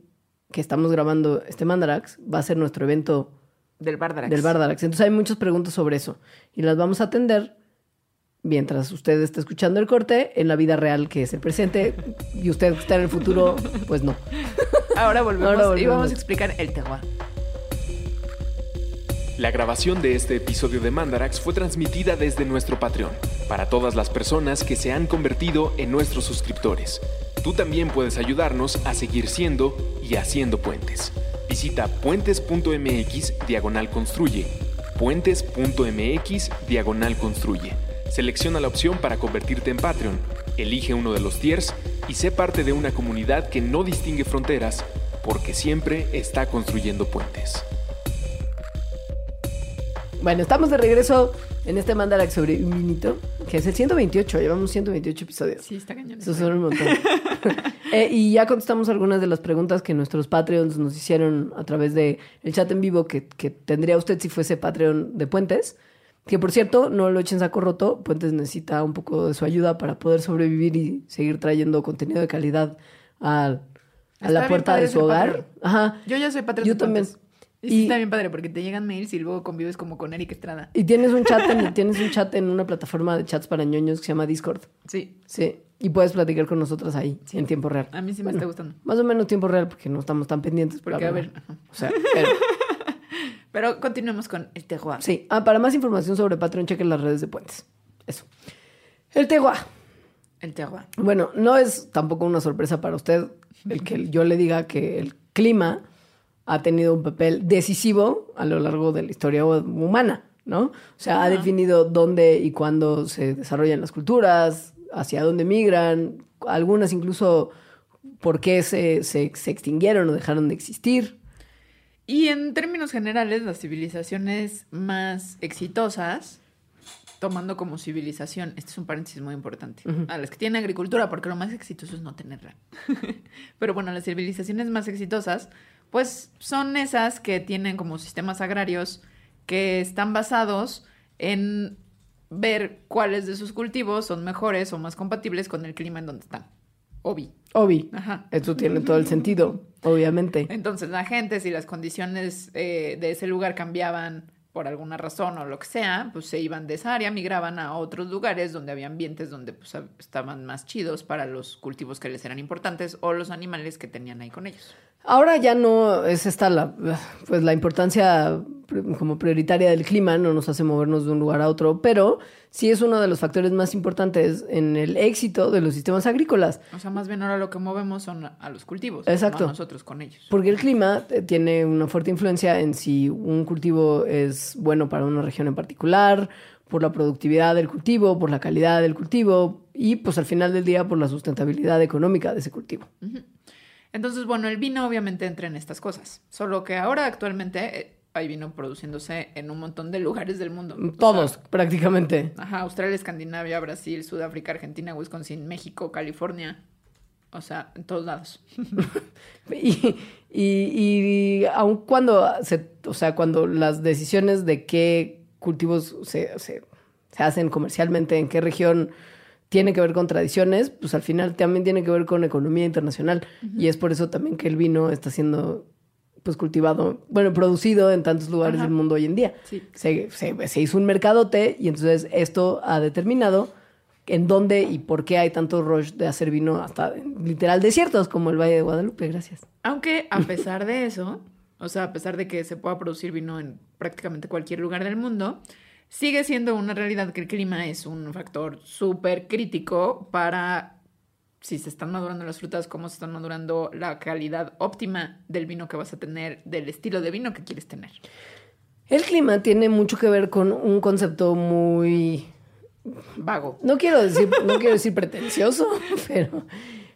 S2: que estamos grabando este Mandarax, va a ser nuestro evento
S3: Del Bardarax.
S2: del Bardarax. Entonces hay muchas preguntas sobre eso y las vamos a atender mientras usted está escuchando el corte en la vida real, que es el presente, y usted que está en el futuro, pues no.
S3: Ahora volvemos,
S2: Ahora
S3: y vamos a explicar el terroir.
S1: La grabación de este episodio de Mandarax fue transmitida desde nuestro Patreon, para todas las personas que se han convertido en nuestros suscriptores. Tú también puedes ayudarnos a seguir siendo y haciendo puentes. Visita puentes.mx diagonal construye. Puentes.mx diagonal construye. Selecciona la opción para convertirte en Patreon. Elige uno de los tiers
S4: y sé parte de una comunidad que no distingue fronteras porque siempre está construyendo puentes.
S2: Bueno, estamos de regreso en este Mandarax sobre un vinito, que es el 128. Llevamos 128 episodios.
S3: Sí, está cañón.
S2: Eso son un montón. Eh, y ya contestamos algunas de las preguntas que nuestros Patreons nos hicieron a través de el chat en vivo que, que tendría usted si fuese Patreon de Puentes. Que por cierto, no lo echen saco roto. Puentes necesita un poco de su ayuda para poder sobrevivir y seguir trayendo contenido de calidad a, a la puerta de su hogar.
S3: Patreon.
S2: Ajá.
S3: Yo ya soy patrón
S2: Yo
S3: de
S2: también.
S3: Puentes. Y, sí está bien padre porque te llegan mails y luego convives como con Eric Estrada.
S2: Y tienes un chat en, tienes un chat en una plataforma de chats para ñoños que se llama Discord.
S3: Sí,
S2: Sí. Y puedes platicar con nosotros ahí, en tiempo real.
S3: a mí sí me está gustando.
S2: Más o menos tiempo real porque no estamos tan pendientes.
S3: Porque, a ver, ajá.
S2: O sea, pero,
S3: Pero continuemos con el terroir.
S2: sí. Ah, para más información sobre Patreon, chequen las redes de Puentes. Eso. El Tegua.
S3: El terroir.
S2: Bueno, no es tampoco una sorpresa para usted el que yo le diga que el clima ha tenido un papel decisivo a lo largo de la historia humana, ¿no? O sea, ha definido dónde y cuándo se desarrollan las culturas, hacia dónde migran, algunas incluso por qué se, se, se extinguieron o dejaron de existir.
S3: Y en términos generales, las civilizaciones más exitosas, tomando como civilización, este es un paréntesis muy importante, a las que tienen agricultura, porque lo más exitoso es no tenerla. Pero bueno, las civilizaciones más exitosas, pues son esas que tienen como sistemas agrarios que están basados en ver cuáles de sus cultivos son mejores o más compatibles con el clima en donde están. Obi.
S2: Obi.
S3: Ajá.
S2: Eso tiene todo el sentido, obviamente.
S3: Entonces la gente, si las condiciones eh, de ese lugar cambiaban por alguna razón o lo que sea, pues se iban de esa área, migraban a otros lugares donde había ambientes donde pues, estaban más chidos para los cultivos que les eran importantes o los animales que tenían ahí con ellos.
S2: Ahora ya no es esta la, pues la importancia como prioritaria del clima, no nos hace movernos de un lugar a otro, pero sí es uno de los factores más importantes en el éxito de los sistemas agrícolas.
S3: O sea, más bien ahora lo que movemos son a los cultivos,
S2: Exacto.
S3: no a nosotros con ellos.
S2: Porque el clima eh, tiene una fuerte influencia en si un cultivo es bueno para una región en particular, por la productividad del cultivo, por la calidad del cultivo y pues al final del día por la sustentabilidad económica de ese cultivo.
S3: Entonces, bueno, el vino obviamente entra en estas cosas, solo que ahora actualmente eh, hay vino produciéndose en un montón de lugares del mundo. O sea,
S2: Todos, prácticamente.
S3: Ajá, Australia, Escandinavia, Brasil, Sudáfrica, Argentina, Wisconsin, México, California. O sea, en todos lados.
S2: Y, y, y aun cuando se, o sea, cuando las decisiones de qué cultivos se, se, se hacen comercialmente, en qué región tiene que ver con tradiciones, pues al final también tiene que ver con economía internacional. Y es por eso también que el vino está siendo pues cultivado, bueno, producido en tantos lugares
S3: Ajá.
S2: del mundo hoy en día.
S3: Sí.
S2: Se, se, se hizo un mercadote y entonces esto ha determinado en dónde y por qué hay tanto rush de hacer vino hasta literal desiertos como el Valle de Guadalupe. Gracias.
S3: Aunque a pesar de eso, o sea, a pesar de que se pueda producir vino en prácticamente cualquier lugar del mundo, sigue siendo una realidad que el clima es un factor súper crítico para si se están madurando las frutas, cómo se están madurando la calidad óptima del vino que vas a tener, del estilo de vino que quieres tener.
S2: El clima tiene mucho que ver con un concepto muy,
S3: Vago.
S2: no quiero decir, no quiero decir pretencioso, pero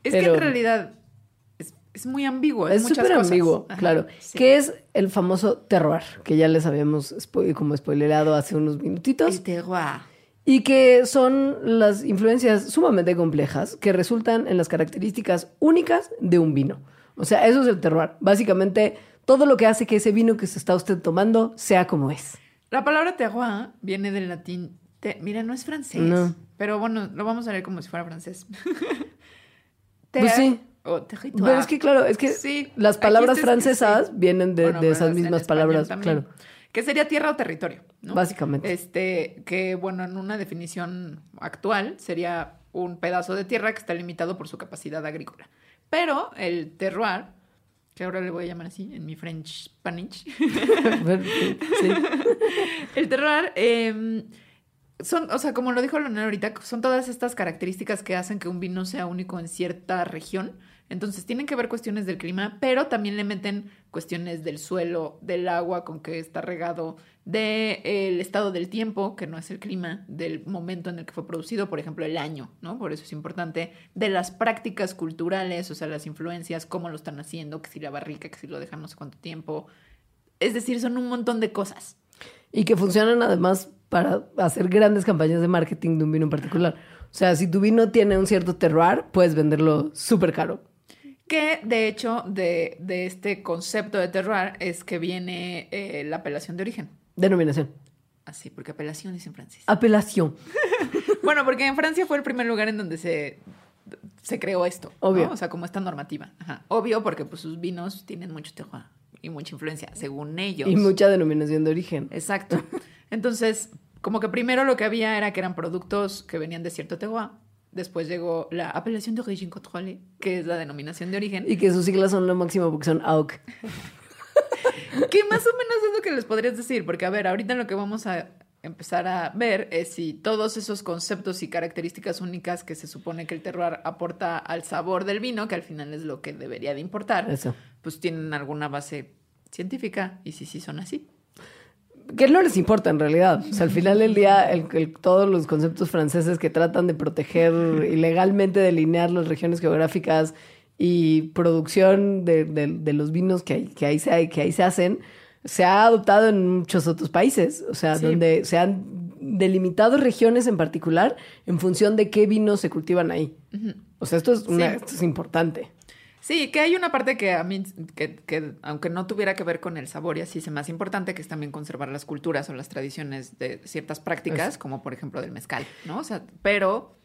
S3: Es que en realidad es, muy ambiguo.
S2: es súper ambiguo,
S3: Ajá,
S2: claro.
S3: sí.
S2: Que es el famoso terroir, que ya les habíamos spo- como spoilerado hace unos minutitos.
S3: El terroir.
S2: Y que son las influencias sumamente complejas que resultan en las características únicas de un vino. O sea, eso es el terroir. Básicamente, todo lo que hace que ese vino que se está usted tomando sea como es.
S3: La palabra terroir viene del latín. te- mira, no es francés.
S2: No.
S3: Pero bueno, lo vamos a leer como si fuera francés.
S2: Pues sí.
S3: Territoire.
S2: Pero es que, claro, es que
S3: Sí,
S2: las palabras francesas
S3: sí.
S2: vienen de,
S3: Bueno,
S2: de esas mismas palabras,
S3: también.
S2: claro.
S3: Que sería tierra o territorio, ¿no?
S2: Básicamente.
S3: Este, que bueno, en una definición actual sería un pedazo de tierra que está limitado por su capacidad agrícola. Pero el terroir, que ahora le voy a llamar así en mi French Spanish,
S2: sí.
S3: el terroir eh, son, o sea, como lo dijo Leonel ahorita, son todas estas características que hacen que un vino sea único en cierta región. Entonces tienen que ver cuestiones del clima, pero también le meten cuestiones del suelo, del agua con que está regado, del estado del tiempo, que no es el clima, del momento en el que fue producido, por ejemplo, el año, ¿no? Por eso es importante, de las prácticas culturales, o sea, las influencias, cómo lo están haciendo, que si la barrica, que si lo dejan no sé cuánto tiempo. Es decir, son un montón de cosas.
S2: Y que funcionan además para hacer grandes campañas de marketing de un vino en particular. O sea, si tu vino tiene un cierto terroir, puedes venderlo súper caro.
S3: Que de hecho de, de, este concepto de terroir es que viene eh, la apelación de origen.
S2: Denominación.
S3: Así, porque apelación es en francés.
S2: Apelación.
S3: bueno, porque en Francia fue el primer lugar en donde se, se creó esto.
S2: Obvio.
S3: ¿no? O sea, como esta normativa. Ajá. Obvio, porque pues, sus vinos tienen mucho terroir y mucha influencia, según ellos.
S2: Y mucha denominación de origen.
S3: Exacto. Entonces, como que primero lo que había era que eran productos que venían de cierto terroir. Después llegó la apelación de origine contrôlée, que es la denominación de origen.
S2: Y que sus siglas son lo máximo porque son AUC.
S3: que más o menos es lo que les podrías decir, porque a ver, ahorita lo que vamos a empezar a ver es si todos esos conceptos y características únicas que se supone que el terroir aporta al sabor del vino, que al final es lo que debería de importar,
S2: Eso.
S3: pues tienen alguna base científica y si sí son así.
S2: Que no les importa en realidad. O sea, al final del día, el, el, todos los conceptos franceses que tratan de proteger ilegalmente, delinear las regiones geográficas y producción de, de, de los vinos que, que, ahí se, que ahí se hacen, se ha adoptado en muchos otros países. O sea, sí. donde se han delimitado regiones en particular en función de qué vinos se cultivan ahí. Uh -huh. O sea, esto es, una, sí. esto es importante.
S3: Sí, que hay una parte que a mí, que, que, aunque no tuviera que ver con el sabor y así, es más importante, que es también conservar las culturas o las tradiciones de ciertas prácticas, es. como por ejemplo del mezcal, ¿no? O sea, pero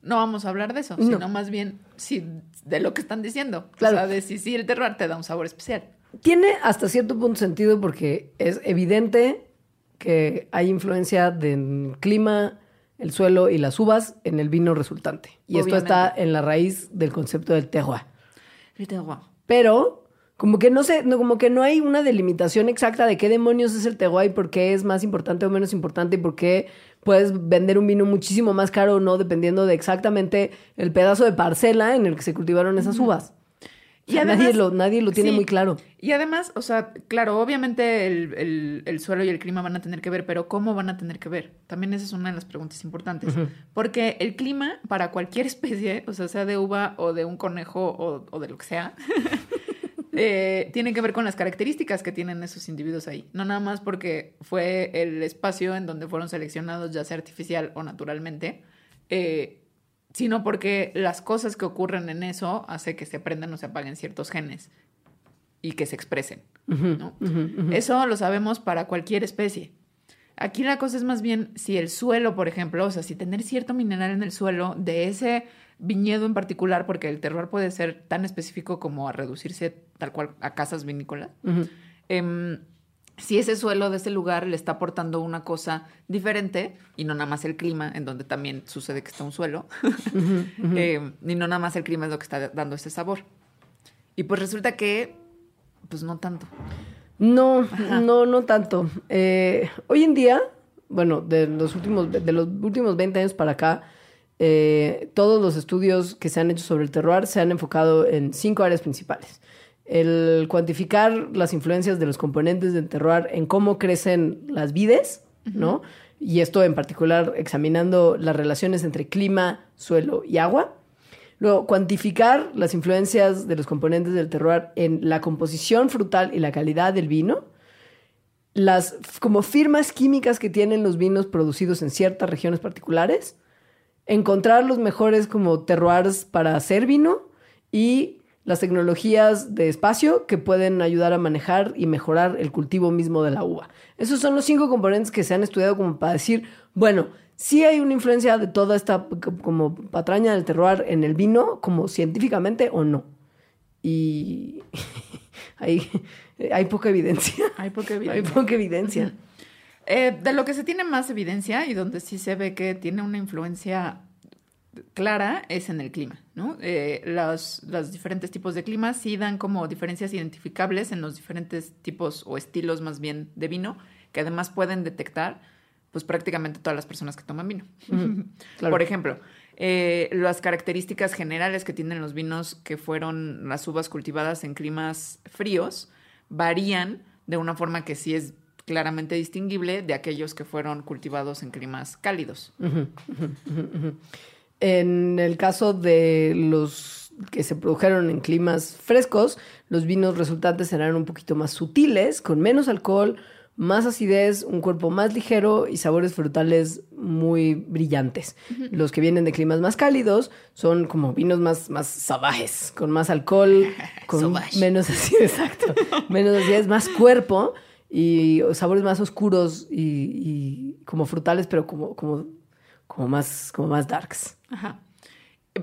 S3: no vamos a hablar de eso, no. sino más bien sí, de lo que están diciendo.
S2: Claro.
S3: O sea, de si sí, el terroir te da un sabor especial.
S2: Tiene hasta cierto punto sentido porque es evidente que hay influencia del clima, el suelo y las uvas en el vino resultante. Y Obviamente. esto está en la raíz del concepto del terroir. Pero como que no sé, no, como que no hay una delimitación exacta de qué demonios es el terroir y por qué es más importante o menos importante y por qué puedes vender un vino muchísimo más caro o no, dependiendo de exactamente el pedazo de parcela en el que se cultivaron esas uvas. Y además, nadie, lo, nadie lo tiene
S3: sí,
S2: muy claro.
S3: Y además, o sea, claro, obviamente el, el, el, suelo y el clima van a tener que ver, pero ¿cómo van a tener que ver? También esa es una de las preguntas importantes. Uh -huh. Porque el clima, para cualquier especie, o sea, sea de uva o de un conejo o, o de lo que sea, eh, tiene que ver con las características que tienen esos individuos ahí. No nada más porque fue el espacio en donde fueron seleccionados, ya sea artificial o naturalmente. Eh, sino porque las cosas que ocurren en eso hace que se prendan o se apaguen ciertos genes y que se expresen. Uh -huh, ¿no? uh -huh, uh -huh. Eso lo sabemos para cualquier especie. Aquí la cosa es más bien si el suelo, por ejemplo, o sea, si tener cierto mineral en el suelo de ese viñedo en particular, porque el terroir puede ser tan específico como a reducirse tal cual a casas vinícolas. Eh, si ese suelo de ese lugar le está aportando una cosa diferente, y no nada más el clima, en donde también sucede que está un suelo, uh -huh, uh -huh. Eh, y no nada más el clima es lo que está dando ese sabor. Y pues resulta que, pues no tanto.
S2: No, Ajá. no, no tanto. Eh, hoy en día, bueno, de los últimos, de los últimos 20 años para acá, eh, todos los estudios que se han hecho sobre el terroir se han enfocado en cinco áreas principales el cuantificar las influencias de los componentes del terroir en cómo crecen las vides, uh -huh. ¿no? Y esto en particular examinando las relaciones entre clima, suelo y agua. Luego, cuantificar las influencias de los componentes del terroir en la composición frutal y la calidad del vino. Las como firmas químicas que tienen los vinos producidos en ciertas regiones particulares. Encontrar los mejores como terroirs para hacer vino y las tecnologías de espacio que pueden ayudar a manejar y mejorar el cultivo mismo de la uva. Esos son los cinco componentes que se han estudiado como para decir, bueno, sí hay una influencia de toda esta como patraña del terroir en el vino, como científicamente o no. Y hay, hay poca evidencia.
S3: Hay poca evidencia.
S2: Hay poca evidencia.
S3: Eh, de lo que se tiene más evidencia y donde sí se ve que tiene una influencia clara es en el clima, ¿no? Eh, los, los, diferentes tipos de clima sí dan como diferencias identificables en los diferentes tipos o estilos más bien de vino, que además pueden detectar pues prácticamente todas las personas que toman vino.
S2: claro.
S3: Por ejemplo, eh, las características generales que tienen los vinos que fueron las uvas cultivadas en climas fríos varían de una forma que sí es claramente distinguible de aquellos que fueron cultivados en climas cálidos.
S2: En el caso de los que se produjeron en climas frescos, los vinos resultantes serán un poquito más sutiles, con menos alcohol, más acidez, un cuerpo más ligero y sabores frutales muy brillantes. Los que vienen de climas más cálidos son como vinos más, más salvajes, con más alcohol, con menos acidez, exacto, menos acidez, más cuerpo y sabores más oscuros y, y como frutales, pero como, como, como, más, como más darks.
S3: Ajá.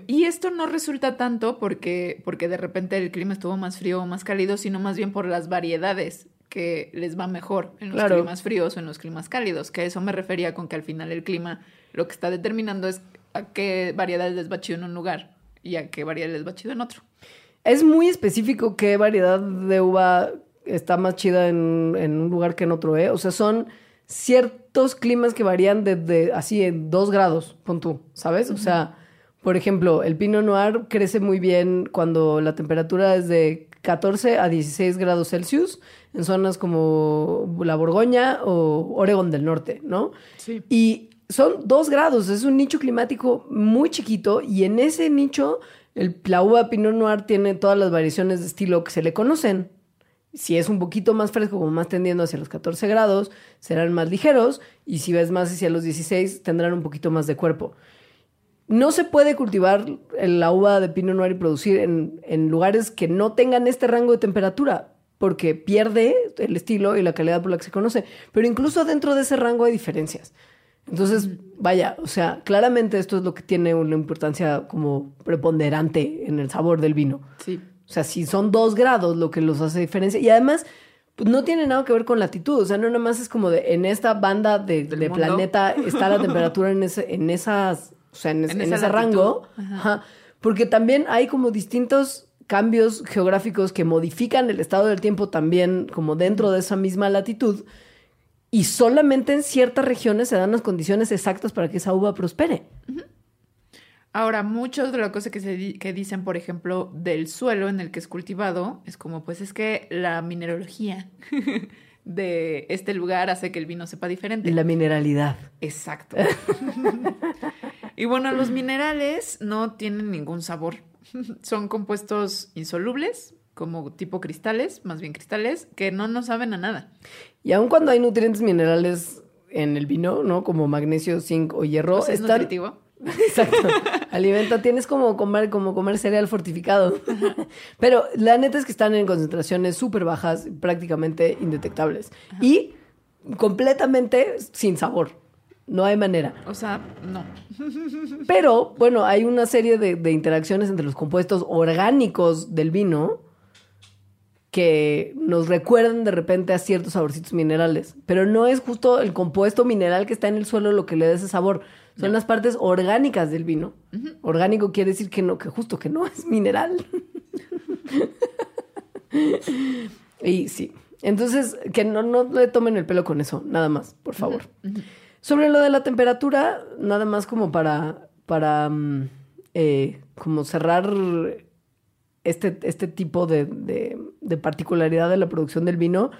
S3: Y esto no resulta tanto porque, porque de repente el clima estuvo más frío o más cálido, sino más bien por las variedades que les va mejor en los
S2: Claro.
S3: climas fríos o en los climas cálidos. Que a eso me refería con que al final el clima lo que está determinando es a qué variedades les va chido en un lugar y a qué variedades les va chido en otro.
S2: Es muy específico qué variedad de uva está más chida en, en un lugar que en otro, ¿eh? O sea, son ciertos climas que varían desde así en dos grados, pon tú, ¿sabes? O sea, por ejemplo, el Pinot Noir crece muy bien cuando la temperatura es de 14 a 16 grados Celsius en zonas como la Borgoña o Oregon del Norte, ¿no?
S3: Sí.
S2: Y son dos grados, es un nicho climático muy chiquito y en ese nicho el, la uva Pinot Noir tiene todas las variaciones de estilo que se le conocen. Si es un poquito más fresco, como más tendiendo hacia los 14 grados, serán más ligeros y si ves más hacia los 16 tendrán un poquito más de cuerpo. No se puede cultivar la uva de Pinot Noir y producir en, en lugares que no tengan este rango de temperatura, porque pierde el estilo y la calidad por la que se conoce. Pero incluso dentro de ese rango hay diferencias. Entonces, vaya, o sea, claramente esto es lo que tiene una importancia como preponderante en el sabor del vino.
S3: Sí.
S2: O sea, si son dos grados lo que los hace diferencia. Y además, pues no tiene nada que ver con latitud. O sea, no nada más es como de en esta banda de, planeta está la temperatura en ese, en esas, o sea, en, es-
S3: En
S2: en
S3: esa
S2: ese
S3: latitud.
S2: rango.
S3: Ajá.
S2: Ajá. Porque también hay como distintos cambios geográficos que modifican el estado del tiempo también como dentro de esa misma latitud. Y solamente en ciertas regiones se dan las condiciones exactas para que esa uva prospere.
S3: Ahora, muchos de las cosas que, se di- que dicen, por ejemplo, del suelo en el que es cultivado, es como, pues es que la mineralogía de este lugar hace que el vino sepa diferente.
S2: La mineralidad.
S3: Exacto. y bueno, los minerales no tienen ningún sabor. Son compuestos insolubles, como tipo cristales, más bien cristales, que no nos saben a nada.
S2: Y aun cuando hay nutrientes minerales en el vino, ¿no? Como magnesio, zinc o hierro,
S3: O sea, es
S2: están-
S3: nutritivo.
S2: Exacto. Alimenta, tienes como comer, como comer cereal fortificado. Pero la neta es que están en concentraciones súper bajas, prácticamente indetectables. Y completamente sin sabor. No hay manera.
S3: O sea, no.
S2: Pero, bueno, hay una serie de, de interacciones entre los compuestos orgánicos del vino que nos recuerdan de repente a ciertos saborcitos minerales. Pero no es justo el compuesto mineral que está en el suelo lo que le da ese sabor. Son las partes orgánicas del vino. Orgánico quiere decir que no, que justo que no es mineral. y sí. Entonces, que no, no le tomen el pelo con eso, nada más, por favor. Sobre lo de la temperatura, nada más como para, para mm, eh, como cerrar este, este tipo de, de- de particularidad de la producción del vino,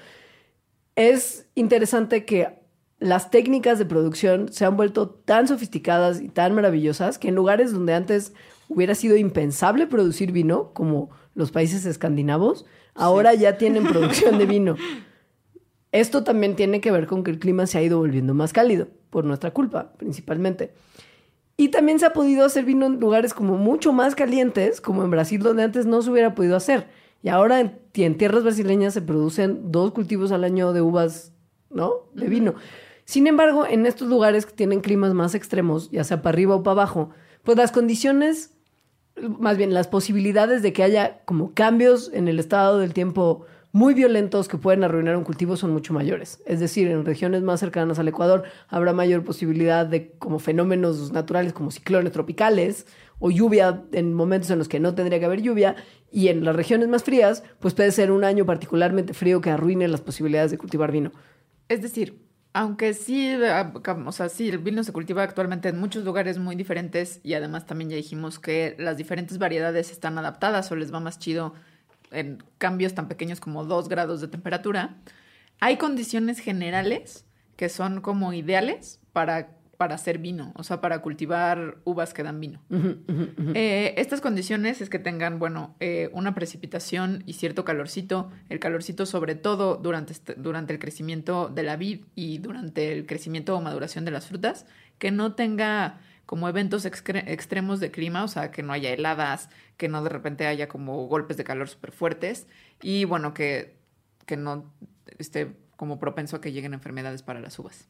S2: es interesante que las técnicas de producción se han vuelto tan sofisticadas y tan maravillosas que en lugares donde antes hubiera sido impensable producir vino, como los países escandinavos, ahora ya tienen producción de vino. Esto también tiene que ver con que el clima se ha ido volviendo más cálido, por nuestra culpa, principalmente. Y también se ha podido hacer vino en lugares como mucho más calientes, como en Brasil, donde antes no se hubiera podido hacer. Y ahora en, en tierras brasileñas se producen dos cultivos al año de uvas, ¿no? De vino. Sin embargo, en estos lugares que tienen climas más extremos, ya sea para arriba o para abajo, pues las condiciones, más bien las posibilidades de que haya como cambios en el estado del tiempo muy violentos que pueden arruinar un cultivo son mucho mayores. Es decir, en regiones más cercanas al Ecuador habrá mayor posibilidad de como fenómenos naturales como ciclones tropicales o lluvia en momentos en los que no tendría que haber lluvia y en las regiones más frías pues puede ser un año particularmente frío que arruine las posibilidades de cultivar vino.
S3: Es decir, Aunque sí, ah, o sea, sí, el vino se cultiva actualmente en muchos lugares muy diferentes y además también ya dijimos que las diferentes variedades están adaptadas o les va más chido en cambios tan pequeños como 2 grados de temperatura. Hay condiciones generales que son como ideales para, para hacer vino, o sea, para cultivar uvas que dan vino. Eh, estas condiciones es que tengan, bueno, eh, una precipitación y cierto calorcito. El calorcito sobre todo durante, este- durante el crecimiento de la vid y durante el crecimiento o maduración de las frutas. Que no tenga como eventos extremos de clima, o sea, que no haya heladas, que no de repente haya como golpes de calor súper fuertes. Y bueno, que, que no esté como propenso a que lleguen enfermedades para las uvas.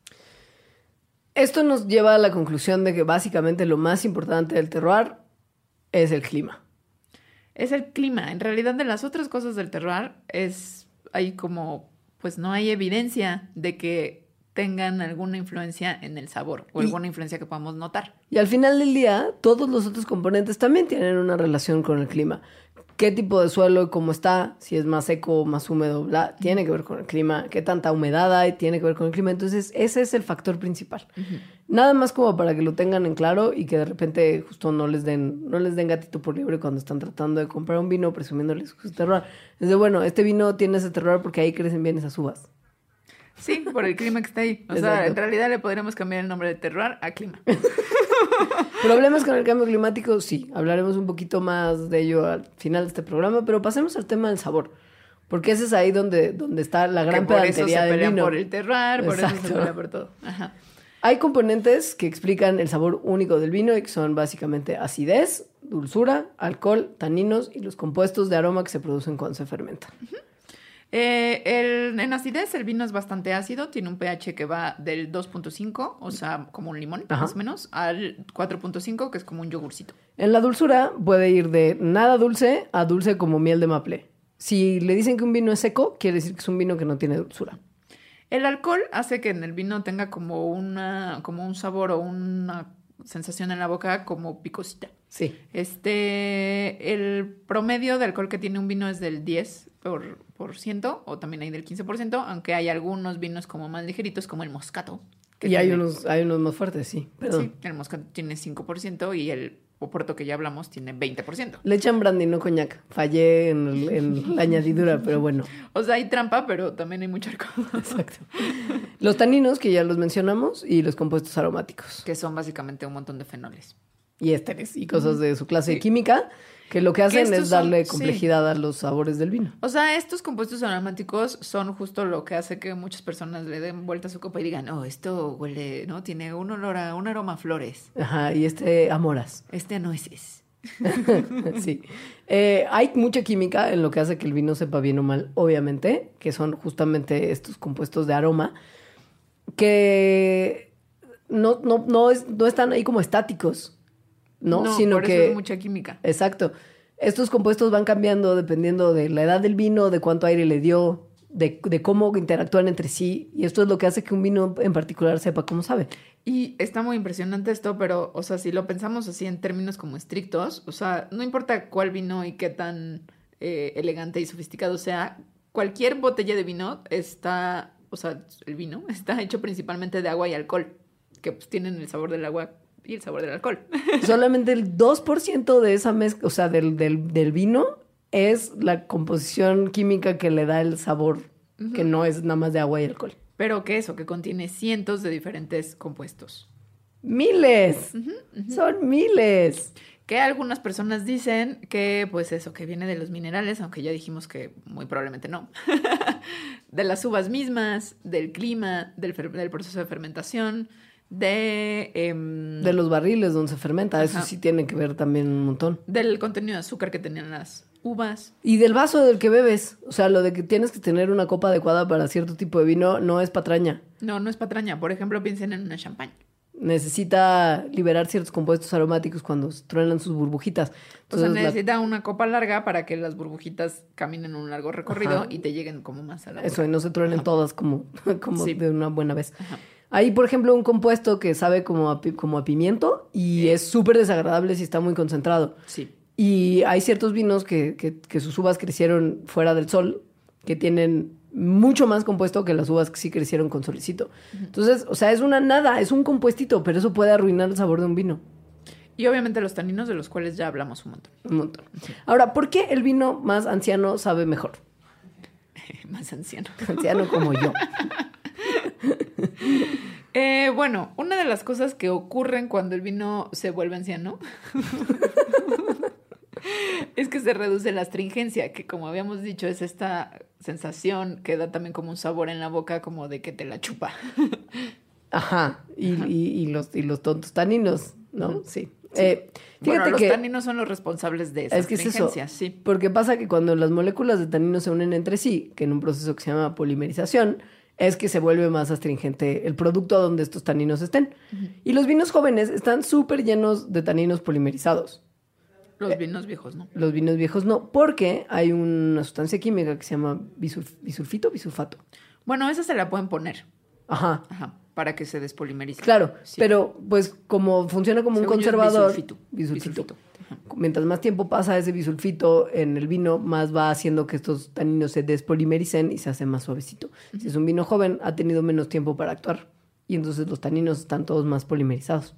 S2: Esto nos lleva a la conclusión de que básicamente lo más importante del terroir es el clima.
S3: Es el clima. En realidad, de las otras cosas del terroir, es hay como, pues no hay evidencia de que tengan alguna influencia en el sabor o
S2: Y-
S3: alguna influencia que podamos notar.
S2: Y al final del día, todos los otros componentes también tienen una relación con el clima. ¿Qué tipo de suelo y cómo está? Si es más seco o más húmedo, bla, tiene que ver con el clima. ¿Qué tanta humedad hay? Tiene que ver con el clima. Entonces, ese es el factor principal. Nada más como para que lo tengan en claro y que de repente justo no les den, no les den gatito por libre cuando están tratando de comprar un vino presumiéndoles su terroir. Es de, bueno, este vino tiene ese terroir porque ahí crecen bien esas uvas.
S3: Sí, por el clima que está ahí. O sea, en realidad le podríamos cambiar el nombre de terroir a clima.
S2: ¿Problemas con el cambio climático? Sí, hablaremos un poquito más de ello al final de este programa, pero pasemos al tema del sabor. Porque ese es ahí donde, donde está la gran
S3: que por eso se
S2: pedantería del vino.
S3: por el terroir, por eso se
S2: Exacto.
S3: pelea por todo. Ajá.
S2: Hay componentes que explican el sabor único del vino y que son básicamente acidez, dulzura, alcohol, taninos y los compuestos de aroma que se producen cuando se fermenta.
S3: Eh, el- en acidez, el vino es bastante ácido, tiene un pH que va del 2.5, o sea, como un limón,
S2: Ajá.
S3: más o menos, al 4.5, que es como un yogurcito.
S2: En la dulzura puede ir de nada dulce a dulce como miel de maple. Si le dicen que un vino es seco, quiere decir que es un vino que no tiene dulzura.
S3: El alcohol hace que en el vino tenga como una, como un sabor o una sensación en la boca como picosita.
S2: Sí.
S3: Este, el promedio de alcohol que tiene un vino es del 10 por, por ciento, o también hay del 15%, aunque hay algunos vinos como más ligeritos, como el moscato. que
S2: Y hay unos, hay unos más fuertes, sí. Perdón.
S3: Sí, el moscato tiene 5% y el oporto que ya hablamos tiene 20%.
S2: Le echan brandy, no coñac. Fallé en, el- en la añadidura, pero bueno.
S3: O sea, hay trampa, pero también hay mucho alcohol.
S2: Exacto. Los taninos, que ya los mencionamos, y los compuestos aromáticos.
S3: que son básicamente un montón de fenoles.
S2: Y ésteres y cosas de su clase de química, que lo que hacen es darle
S3: son- sí.
S2: complejidad a los sabores del vino.
S3: O sea, estos compuestos aromáticos son justo lo que hace que muchas personas le den vuelta a su copa y digan, oh, esto huele, ¿no? Tiene un olor a un aroma a flores.
S2: Ajá, y este amoras.
S3: Este a nueces.
S2: sí. Eh, hay mucha química en lo que hace que el vino sepa bien o mal, obviamente, que son justamente estos compuestos de aroma, que no, no, no, es- no están ahí como estáticos, ¿no? Sino
S3: por
S2: que...
S3: eso es mucha química.
S2: Exacto. Estos compuestos van cambiando dependiendo de la edad del vino, de cuánto aire le dio, de, de cómo interactúan entre sí. Y esto es lo que hace que un vino en particular sepa cómo sabe.
S3: Y está muy impresionante esto, pero, o sea, si lo pensamos así en términos como estrictos, o sea, no importa cuál vino y qué tan eh, elegante y sofisticado sea, cualquier botella de vino está, o sea, el vino está hecho principalmente de agua y alcohol, que pues tienen el sabor del agua y el sabor del alcohol.
S2: Solamente el 2% de esa mezcla, o sea, del, del, del vino, es la composición química que le da el sabor, que no es nada más de agua y alcohol.
S3: Pero que eso, que contiene cientos de diferentes compuestos.
S2: ¡Miles! Son miles.
S3: Que algunas personas dicen que, pues eso, que viene de los minerales, aunque ya dijimos que muy probablemente no. de las uvas mismas, del clima, del, proceso de fermentación, de, em,
S2: De los barriles donde se fermenta, eso
S3: Ajá.
S2: sí tiene que ver también un montón.
S3: del contenido de azúcar que tenían las uvas.
S2: Y del vaso del que bebes. O sea, lo de que tienes que tener una copa adecuada para cierto tipo de vino no es patraña.
S3: No, no es patraña. Por ejemplo, piensen en una champaña.
S2: Necesita liberar ciertos compuestos aromáticos cuando truenan sus burbujitas.
S3: O sea,
S2: Entonces, la-
S3: necesita una copa larga para que las burbujitas caminen un largo recorrido
S2: Ajá.
S3: y te lleguen como más a la
S2: Eso, y no se truenen
S3: Ajá.
S2: todas como, como
S3: Sí.
S2: de una buena vez.
S3: Ajá.
S2: Hay, por ejemplo, un compuesto que sabe como a, como a pimiento y es súper desagradable si está muy concentrado.
S3: Sí.
S2: Y hay ciertos vinos que, que- que sus uvas crecieron fuera del sol, que tienen mucho más compuesto que las uvas que sí crecieron con solecito. Entonces, o sea, es una nada, es un compuestito, pero eso puede arruinar el sabor de un vino.
S3: Y obviamente los taninos de los cuales ya hablamos un montón.
S2: Un montón. Ahora, ¿por qué el vino más anciano sabe mejor?
S3: Más anciano.
S2: Anciano como yo.
S3: Eh, bueno, una de las cosas que ocurren cuando el vino se vuelve anciano es que se reduce la astringencia, que como habíamos dicho es esta sensación que da también como un sabor en la boca, como de que te la chupa.
S2: Ajá. Y, y- y los, y los tontos taninos, ¿no? Sí. Eh,
S3: Bueno,
S2: fíjate
S3: los
S2: que.
S3: taninos son los responsables de esa
S2: Es que es eso.
S3: sí.
S2: Porque pasa que cuando las moléculas de tanino se unen entre sí, que en un proceso que se llama polimerización, es que se vuelve más astringente el producto donde estos taninos estén. Y los vinos jóvenes están súper llenos de taninos polimerizados.
S3: Los vinos viejos, ¿no?
S2: Los vinos viejos no, porque hay una sustancia química que se llama bisulf- bisulfito, bisulfato.
S3: Bueno, esa se la pueden poner,
S2: Ajá.
S3: ajá, para que se despolimerice.
S2: Claro,
S3: Sí.
S2: pero pues como funciona como un
S3: Según
S2: conservador,
S3: bisulfito.
S2: bisulfito.
S3: Bisulfito.
S2: Mientras más tiempo pasa ese bisulfito en el vino, más va haciendo que estos taninos se despolimericen y se hace más suavecito. Si es un vino joven, ha tenido menos tiempo para actuar y entonces los taninos están todos más polimerizados.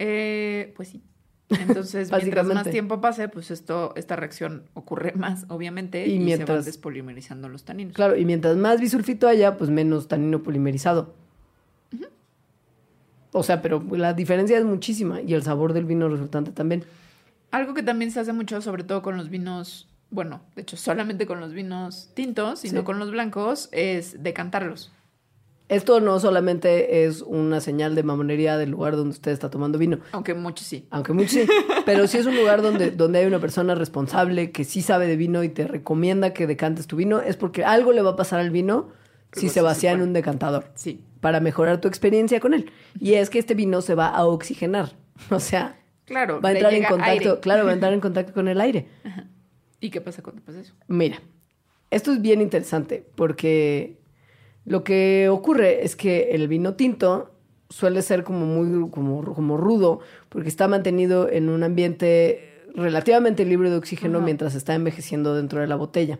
S3: Eh, pues sí. Entonces, mientras más tiempo pase, pues esto, esta reacción ocurre más, obviamente,
S2: Y
S3: y, se van
S2: mientras-
S3: despolimerizando los taninos.
S2: Claro, y mientras más bisulfito haya, pues menos tanino polimerizado. O sea, pero la diferencia es muchísima y el sabor del vino resultante también.
S3: Algo que también se hace mucho, sobre todo con los vinos, bueno, de hecho, solamente con los vinos tintos y
S2: Sí.
S3: no con los blancos, es decantarlos.
S2: Esto no solamente es una señal de mamonería del lugar donde usted está tomando vino,
S3: Aunque muchos sí.
S2: aunque mucho sí, pero sí es un lugar donde, donde hay una persona responsable que sí sabe de vino y te recomienda que decantes tu vino, es porque algo le va a pasar al vino si se vacía en un decantador,
S3: Sí.
S2: Para mejorar tu experiencia con él. Y es que este vino se va a oxigenar, o sea,
S3: Claro.
S2: va a entrar en contacto,
S3: aire.
S2: claro, va a entrar en contacto con el aire.
S3: ¿Y qué pasa cuando pasa eso?
S2: Mira, esto es bien interesante porque lo que ocurre es que el vino tinto suele ser como muy como, como rudo porque está mantenido en un ambiente relativamente libre de oxígeno
S3: Ajá.
S2: mientras está envejeciendo dentro de la botella.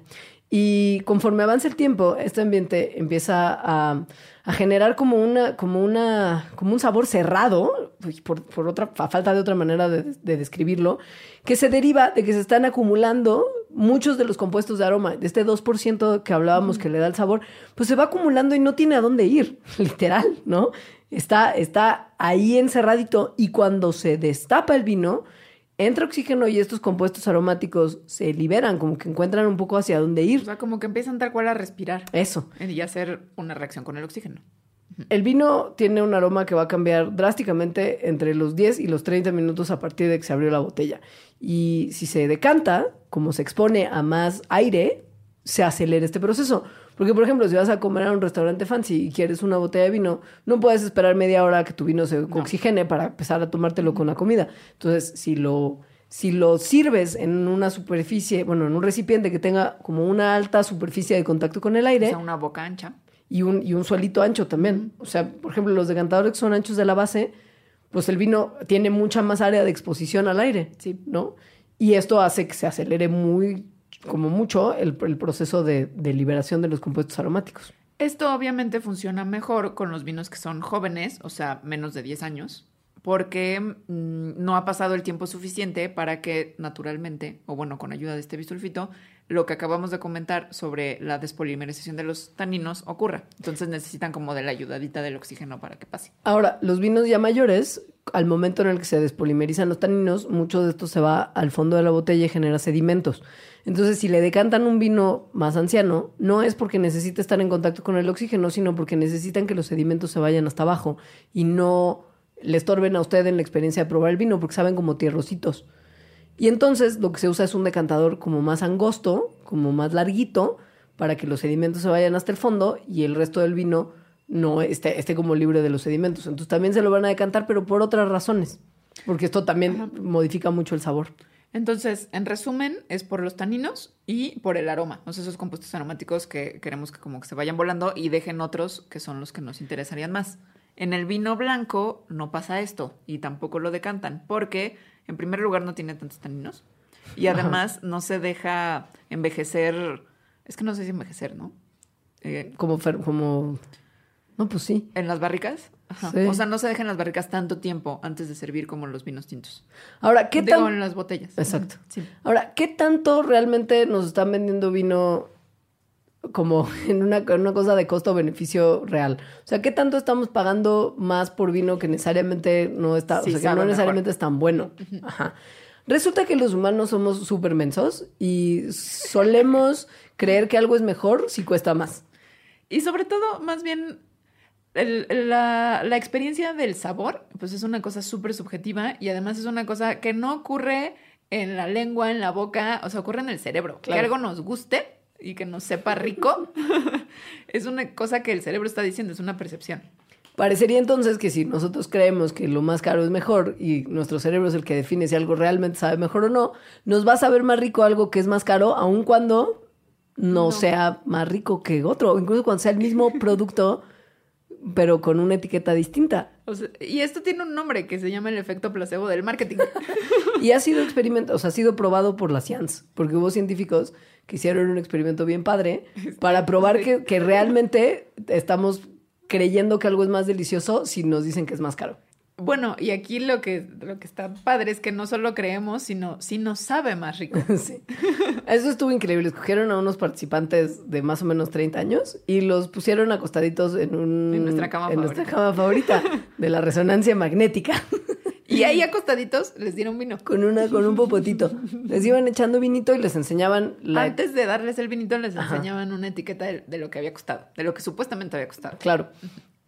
S2: Y conforme avanza el tiempo, este ambiente empieza a, a generar como una, como una, como un sabor cerrado, uy, por, por otra, a falta de otra manera de, de describirlo, que se deriva de que se están acumulando muchos de los compuestos de aroma, de este 2% que hablábamos que le da el sabor, pues se va acumulando y no tiene a dónde ir, literal, ¿no? Está, está ahí encerradito y cuando se destapa el vino, entra oxígeno y estos compuestos aromáticos se liberan, como que encuentran un poco hacia dónde
S3: O
S2: ir.
S3: sea, como que empiezan tal cual a respirar
S2: Eso.
S3: y hacer una reacción con el oxígeno.
S2: El vino tiene un aroma que va a cambiar drásticamente entre los 10 y los 30 minutos a partir de que se abrió la botella. Y si se decanta, como se expone a más aire, se acelera este proceso. Porque, por ejemplo, si vas a comer a un restaurante fancy y quieres una botella de vino, no puedes esperar media hora a que tu vino se oxigene para empezar a tomártelo con la comida. Entonces, si lo, si lo sirves en una superficie, bueno, en un recipiente que tenga como una alta superficie de contacto con el
S3: O
S2: aire,
S3: sea, una boca ancha.
S2: y un, y un suelito ancho también. O sea, por ejemplo, los decantadores que son anchos de la base, pues el vino tiene mucha más área de exposición al aire,
S3: Sí.
S2: ¿no? Y esto hace que se acelere muy, como mucho, el, el proceso de, de liberación de los compuestos aromáticos.
S3: Esto obviamente funciona mejor con los vinos que son jóvenes, o sea, menos de 10 años, porque mm, no ha pasado el tiempo suficiente para que naturalmente, o bueno, con ayuda de este bisulfito, lo que acabamos de comentar sobre la despolimerización de los taninos ocurra. Entonces necesitan como de la ayudadita del oxígeno para que pase.
S2: Ahora, los vinos ya mayores, al momento en el que se despolimerizan los taninos, mucho de esto se va al fondo de la botella y genera sedimentos. Entonces, si le decantan un vino más anciano, no es porque necesite estar en contacto con el oxígeno, sino porque necesitan que los sedimentos se vayan hasta abajo y no le estorben a usted en la experiencia de probar el vino, porque saben como tierrositos. Y entonces lo que se usa es un decantador como más angosto, como más larguito, para que los sedimentos se vayan hasta el fondo y el resto del vino no esté, esté como libre de los sedimentos. Entonces también se lo van a decantar, pero por otras razones, porque esto también modifica mucho el sabor.
S3: Entonces, en resumen, es por los taninos y por el aroma, o sea, esos compuestos aromáticos que queremos que como que se vayan volando y dejen otros que son los que nos interesarían más. En el vino blanco no pasa esto y tampoco lo decantan, porque en primer lugar no tiene tantos taninos y además no se deja envejecer, es que no sé si envejecer, ¿no? eh,
S2: Como, como... No, pues sí.
S3: en las barricas. Ajá.
S2: Sí.
S3: O sea, no se dejan las barricas tanto tiempo antes de servir como los vinos tintos.
S2: Ahora, ¿qué
S3: Digo,
S2: tan...
S3: en las botellas.
S2: Exacto.
S3: Sí.
S2: Ahora, ¿qué tanto realmente nos están vendiendo vino como en una, en una cosa de costo-beneficio real? O sea, ¿qué tanto estamos pagando más por vino que necesariamente no está,
S3: Sí,
S2: o sea, que no
S3: mejor.
S2: necesariamente es tan bueno? Ajá. Resulta que los humanos somos súper mensos y solemos creer que algo es mejor si cuesta más.
S3: Y sobre todo, más bien, el- la, la experiencia del sabor, pues es una cosa súper subjetiva y además es una cosa que no ocurre en la lengua, en la boca, o sea, ocurre en el cerebro.
S2: Claro.
S3: Que algo nos guste y que nos sepa rico, es una cosa que el cerebro está diciendo, es una percepción.
S2: Parecería entonces que si nosotros creemos que lo más caro es mejor y nuestro cerebro es el que define si algo realmente sabe mejor o no, nos va a saber más rico algo que es más caro, aun cuando no,
S3: No.
S2: sea más rico que otro, incluso cuando sea el mismo producto, pero con una etiqueta distinta.
S3: O sea, y esto tiene un nombre que se llama el efecto placebo del marketing.
S2: Y ha sido experimento, o sea, ha sido probado por la CIANS, porque hubo científicos que hicieron un experimento bien padre para probar que, que realmente estamos creyendo que algo es más delicioso si nos dicen que es más caro.
S3: Bueno, y aquí lo que, lo que está padre es que no solo creemos, sino si nos sabe más rico.
S2: Sí. Eso estuvo increíble. Escogieron a unos participantes de más o menos 30 años y los pusieron acostaditos en un
S3: En nuestra cama
S2: en nuestra
S3: favorita.
S2: cama favorita de la resonancia magnética
S3: Y ahí acostaditos les dieron vino.
S2: con una con un popotito. Les iban echando vinito y les enseñaban la
S3: Antes de darles el vinito les enseñaban una etiqueta de, de lo que había costado, de lo que supuestamente había costado.
S2: claro.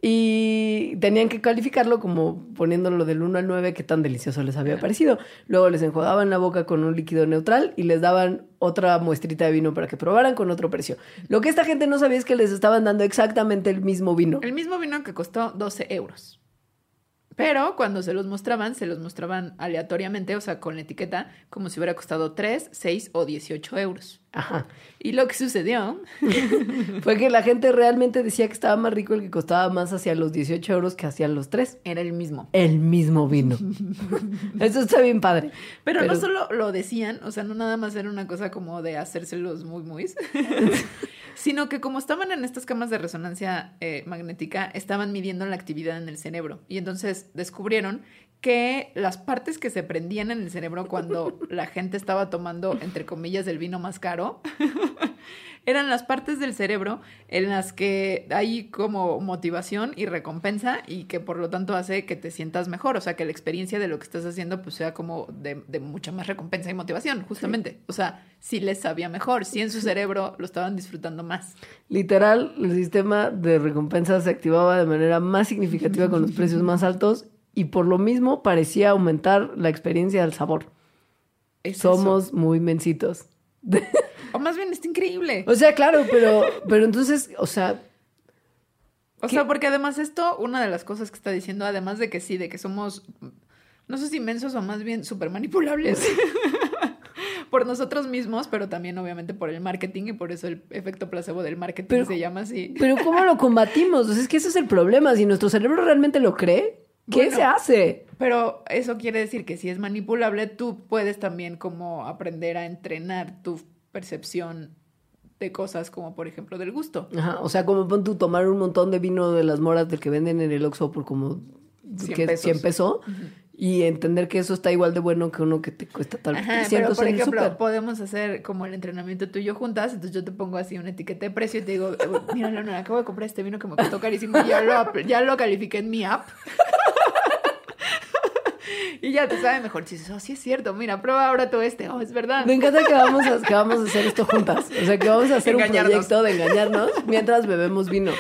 S2: Y tenían que calificarlo como poniéndolo del 1 al 9 qué tan delicioso les había parecido. Luego les enjuagaban la boca con un líquido neutral y les daban otra muestrita de vino para que probaran con otro precio. Lo que esta gente no sabía es que les estaban dando exactamente el mismo vino.
S3: El mismo vino que costó 12 euros. Pero cuando se los mostraban, se los mostraban aleatoriamente, o sea, con la etiqueta, como si hubiera costado 3, 6 o 18 euros.
S2: Ajá.
S3: Y lo que sucedió
S2: Fue que la gente realmente decía que estaba más rico el que costaba más hacia los 18 euros que hacia los 3.
S3: era el mismo.
S2: El mismo vino. Eso está bien padre.
S3: Pero, no solo lo decían, o sea, no nada más era una cosa como de hacérselos muy, muy, sino que como estaban en estas camas de resonancia eh, magnética, estaban midiendo la actividad en el cerebro. Y entonces descubrieron que las partes que se prendían en el cerebro cuando la gente estaba tomando, entre comillas, el vino más caro, eran las partes del cerebro en las que hay como motivación y recompensa y que por lo tanto hace que te sientas mejor, o sea, que la experiencia de lo que estás haciendo pues sea como de, de mucha más recompensa y motivación, justamente. O sea, si les sabía mejor, si en su cerebro lo estaban disfrutando más.
S2: Literal, el sistema de recompensas se activaba de manera más significativa con los precios más altos y por lo mismo parecía aumentar la experiencia del sabor.
S3: Es eso.
S2: Somos muy mensitos.
S3: O más bien, está increíble.
S2: o sea, claro, pero, pero entonces, o sea,
S3: O
S2: ¿Qué?
S3: sea, porque además esto, una de las cosas que está diciendo, además de que sí, de que somos, no sé si mensos o más bien súper manipulables por nosotros mismos, pero también obviamente por el marketing y por eso el efecto placebo del marketing
S2: Pero-
S3: se llama así.
S2: pero ¿cómo lo combatimos? O sea, es que ese es el problema. Si nuestro cerebro realmente lo cree, ¿qué
S3: Bueno.
S2: se hace?
S3: Pero eso quiere decir que si es manipulable, tú puedes también como aprender a entrenar tu percepción de cosas como por ejemplo del gusto.
S2: Ajá, o sea, como pon tú tomar un montón de vino de las moras del que venden en el Oxxo por como
S3: 100
S2: que
S3: pesos.
S2: 100 pesos y entender que eso está igual de bueno que uno que te cuesta tal vez
S3: Ajá, pero
S2: 300
S3: por
S2: en
S3: ejemplo, podemos hacer como el entrenamiento tú y yo juntas, entonces yo te pongo así una etiqueta de precio y te digo, mira Leonora, acabo de comprar este vino que me costó carísimo y ya lo, ya lo califiqué en mi app. Y ya te sabe mejor. Si dices, oh, sí es cierto, mira, prueba ahora tú este, oh, es verdad.
S2: Me encanta que vamos, a, que vamos a hacer esto juntas. O sea, que vamos a hacer un proyecto de engañarnos mientras bebemos vino.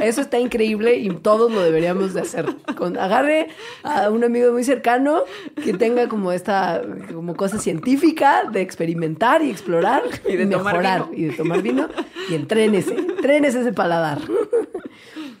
S2: Eso está increíble y todos lo deberíamos de hacer. Con, agarre a un amigo muy cercano que tenga como esta como cosa científica de experimentar y explorar
S3: Y de tomar
S2: mejorar
S3: vino.
S2: y de tomar vino y entrénese, entrénese ese paladar.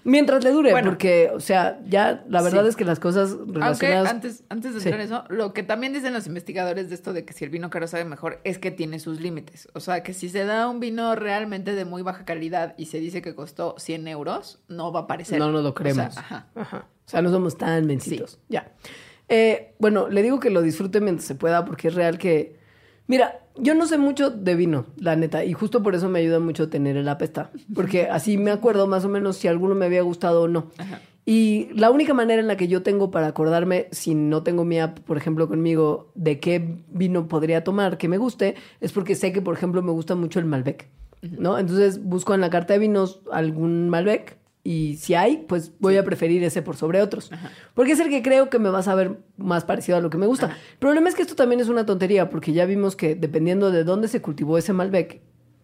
S2: Mientras le dure,
S3: Bueno.
S2: porque, o sea, ya la verdad
S3: Sí.
S2: es que las cosas
S3: Aunque
S2: relacionadas...
S3: antes, antes de
S2: Sí.
S3: entrar en eso, lo que también dicen los investigadores de esto de que si el vino caro sabe mejor es que tiene sus límites. O sea, que si se da un vino realmente de muy baja calidad y se dice que costó 100 euros, no va a parecer.
S2: No nos lo
S3: O sea,
S2: creemos.
S3: ajá.
S2: Ajá. O sea, no somos tan mencitos. Ya. Eh, bueno, le digo que lo disfrute mientras se pueda porque es real que Mira, yo no sé mucho de vino, la neta, y justo por eso me ayuda mucho tener el apesta, porque así me acuerdo más o menos si alguno me había gustado o no. Y la única manera en la que yo tengo para acordarme, si no tengo mi app, por ejemplo, conmigo, de qué vino podría tomar que me guste, es porque sé que, por ejemplo, me gusta mucho el Malbec, ¿no? Entonces busco en la carta de vinos algún Malbec y si hay, pues voy a preferir ese por sobre otros. Porque es el que creo que me va a saber más parecido a lo que me gusta. El problema es que esto también es una tontería, porque ya vimos que dependiendo de dónde se cultivó ese Malbec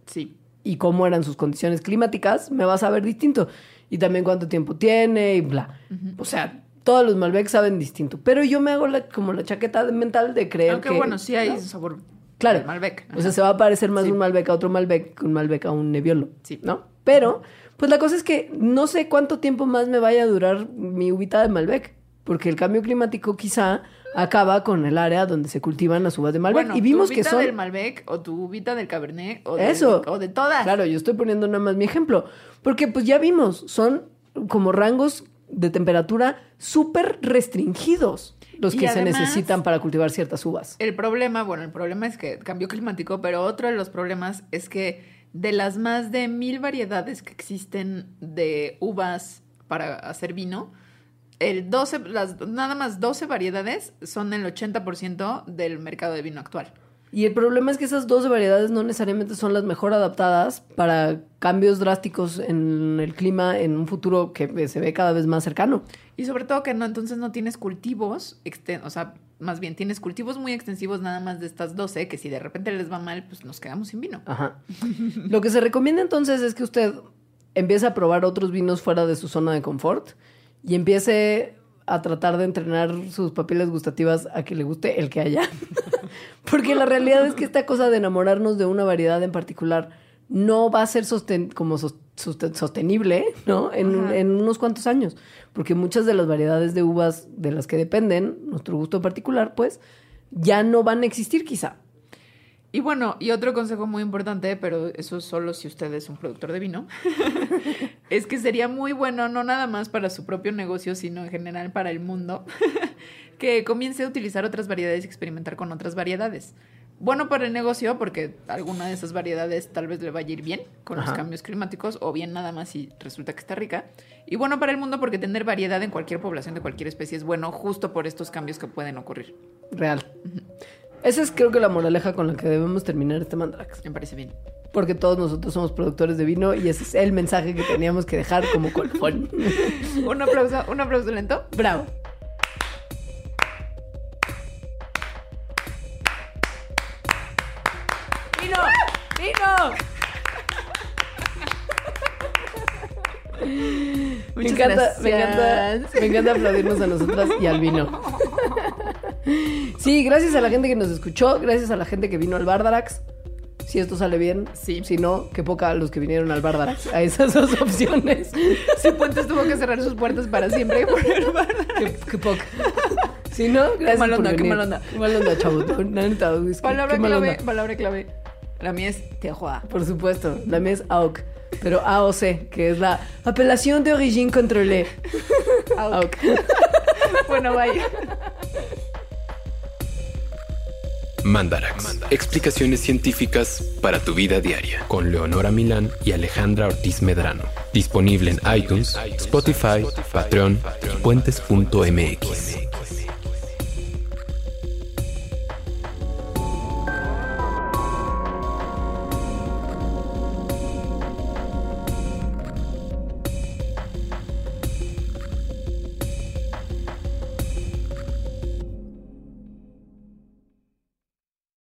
S3: Sí.
S2: y cómo eran sus condiciones climáticas, me va a saber distinto. Y también cuánto tiempo tiene y bla. O sea, todos los Malbec saben distinto. Pero yo me hago la- como la chaqueta mental de creer
S3: Aunque
S2: que...
S3: bueno, sí hay
S2: ¿no?
S3: sabor
S2: Claro.
S3: Malbec.
S2: O sea,
S3: Ajá.
S2: se va a parecer más
S3: Sí.
S2: un Malbec a otro Malbec que un Malbec a un Nebbiolo.
S3: Sí.
S2: ¿No? Pero, pues la cosa es que no sé cuánto tiempo más me vaya a durar mi uvita de Malbec. Porque el cambio climático quizá acaba con el área donde se cultivan las uvas de Malbec.
S3: Bueno,
S2: y vimos
S3: tu
S2: que son...
S3: del Malbec o tu uvita del Cabernet o de,
S2: Eso.
S3: o de todas.
S2: Claro, yo estoy poniendo nada más mi ejemplo. Porque pues ya vimos, son como rangos de temperatura súper restringidos los
S3: Y
S2: que se
S3: además-
S2: necesitan para cultivar ciertas uvas.
S3: El problema, bueno, el problema es que cambio climático, pero otro de los problemas es que de las más de mil variedades que existen de uvas para hacer vino, el 12, las, nada más 12 variedades son el 80% del mercado de vino actual.
S2: Y el problema es que esas 12 variedades no necesariamente son las mejor adaptadas para cambios drásticos en el clima en un futuro que se ve cada vez más cercano.
S3: Y sobre todo que no, entonces no tienes cultivos, o sea, más bien tienes cultivos muy extensivos nada más de estas 12, que si de repente les va mal, pues nos quedamos sin vino.
S2: Ajá. Lo que se recomienda entonces es que usted empiece a probar otros vinos fuera de su zona de confort y empiece a tratar de entrenar sus papilas gustativas a que le guste el que haya. Porque la realidad es que esta cosa de enamorarnos de una variedad en particular no va a ser sosten- como sos- sosten- sostenible, ¿no? En, en unos cuantos años. Porque muchas de las variedades de uvas de las que dependen, nuestro gusto particular, pues, ya no van a existir quizá.
S3: Y bueno, y otro consejo muy importante, pero eso es solo si usted es un productor de vino, es que sería muy bueno, no nada más para su propio negocio, sino en general para el mundo, que comience a utilizar otras variedades y experimentar con otras variedades. Bueno para el negocio, porque alguna de esas variedades tal vez le vaya a ir bien con
S2: Ajá.
S3: los cambios climáticos, o bien nada más si resulta que está rica. Y bueno para el mundo, porque tener variedad en cualquier población de cualquier especie es bueno justo por estos cambios que pueden ocurrir.
S2: Real. Esa es creo que la moraleja con la que debemos terminar este Mandrax.
S3: Me parece bien.
S2: Porque todos nosotros somos productores de vino y ese es el mensaje que teníamos que dejar como colofón.
S3: Un aplauso, un aplauso lento.
S2: Bravo. ¡Vino! ¡Vino! Me
S3: Muchas
S2: encanta, me encanta,
S3: gracias.
S2: me encanta aplaudirnos a nosotras y al vino. Sí, gracias a la gente que nos escuchó, gracias a la gente que vino al Bardarax. Si esto sale bien,
S3: Sí.
S2: Si no, qué poca los que vinieron al Bardarax. A esas dos opciones.
S3: Si Puentes tuvo que cerrar sus puertas para siempre por el bar.
S2: Qué, qué poca. Si no, gracias
S3: mal
S2: por
S3: onda, qué mal onda.
S2: Qué mal onda, chavo. La neta, es que-
S3: Palabra
S2: qué mal
S3: clave, palabra clave. La mía es Tejoa.
S2: Por supuesto, la mía es AOC. Pero AOC, que es la apelación de origine controlée. AOC.
S3: Bueno, bye.
S1: Mandarax. Explicaciones científicas para tu vida diaria. Con Leonora Milán y Alejandra Ortiz Medrano. Disponible en iTunes, Spotify, Patreon y puentes.mx.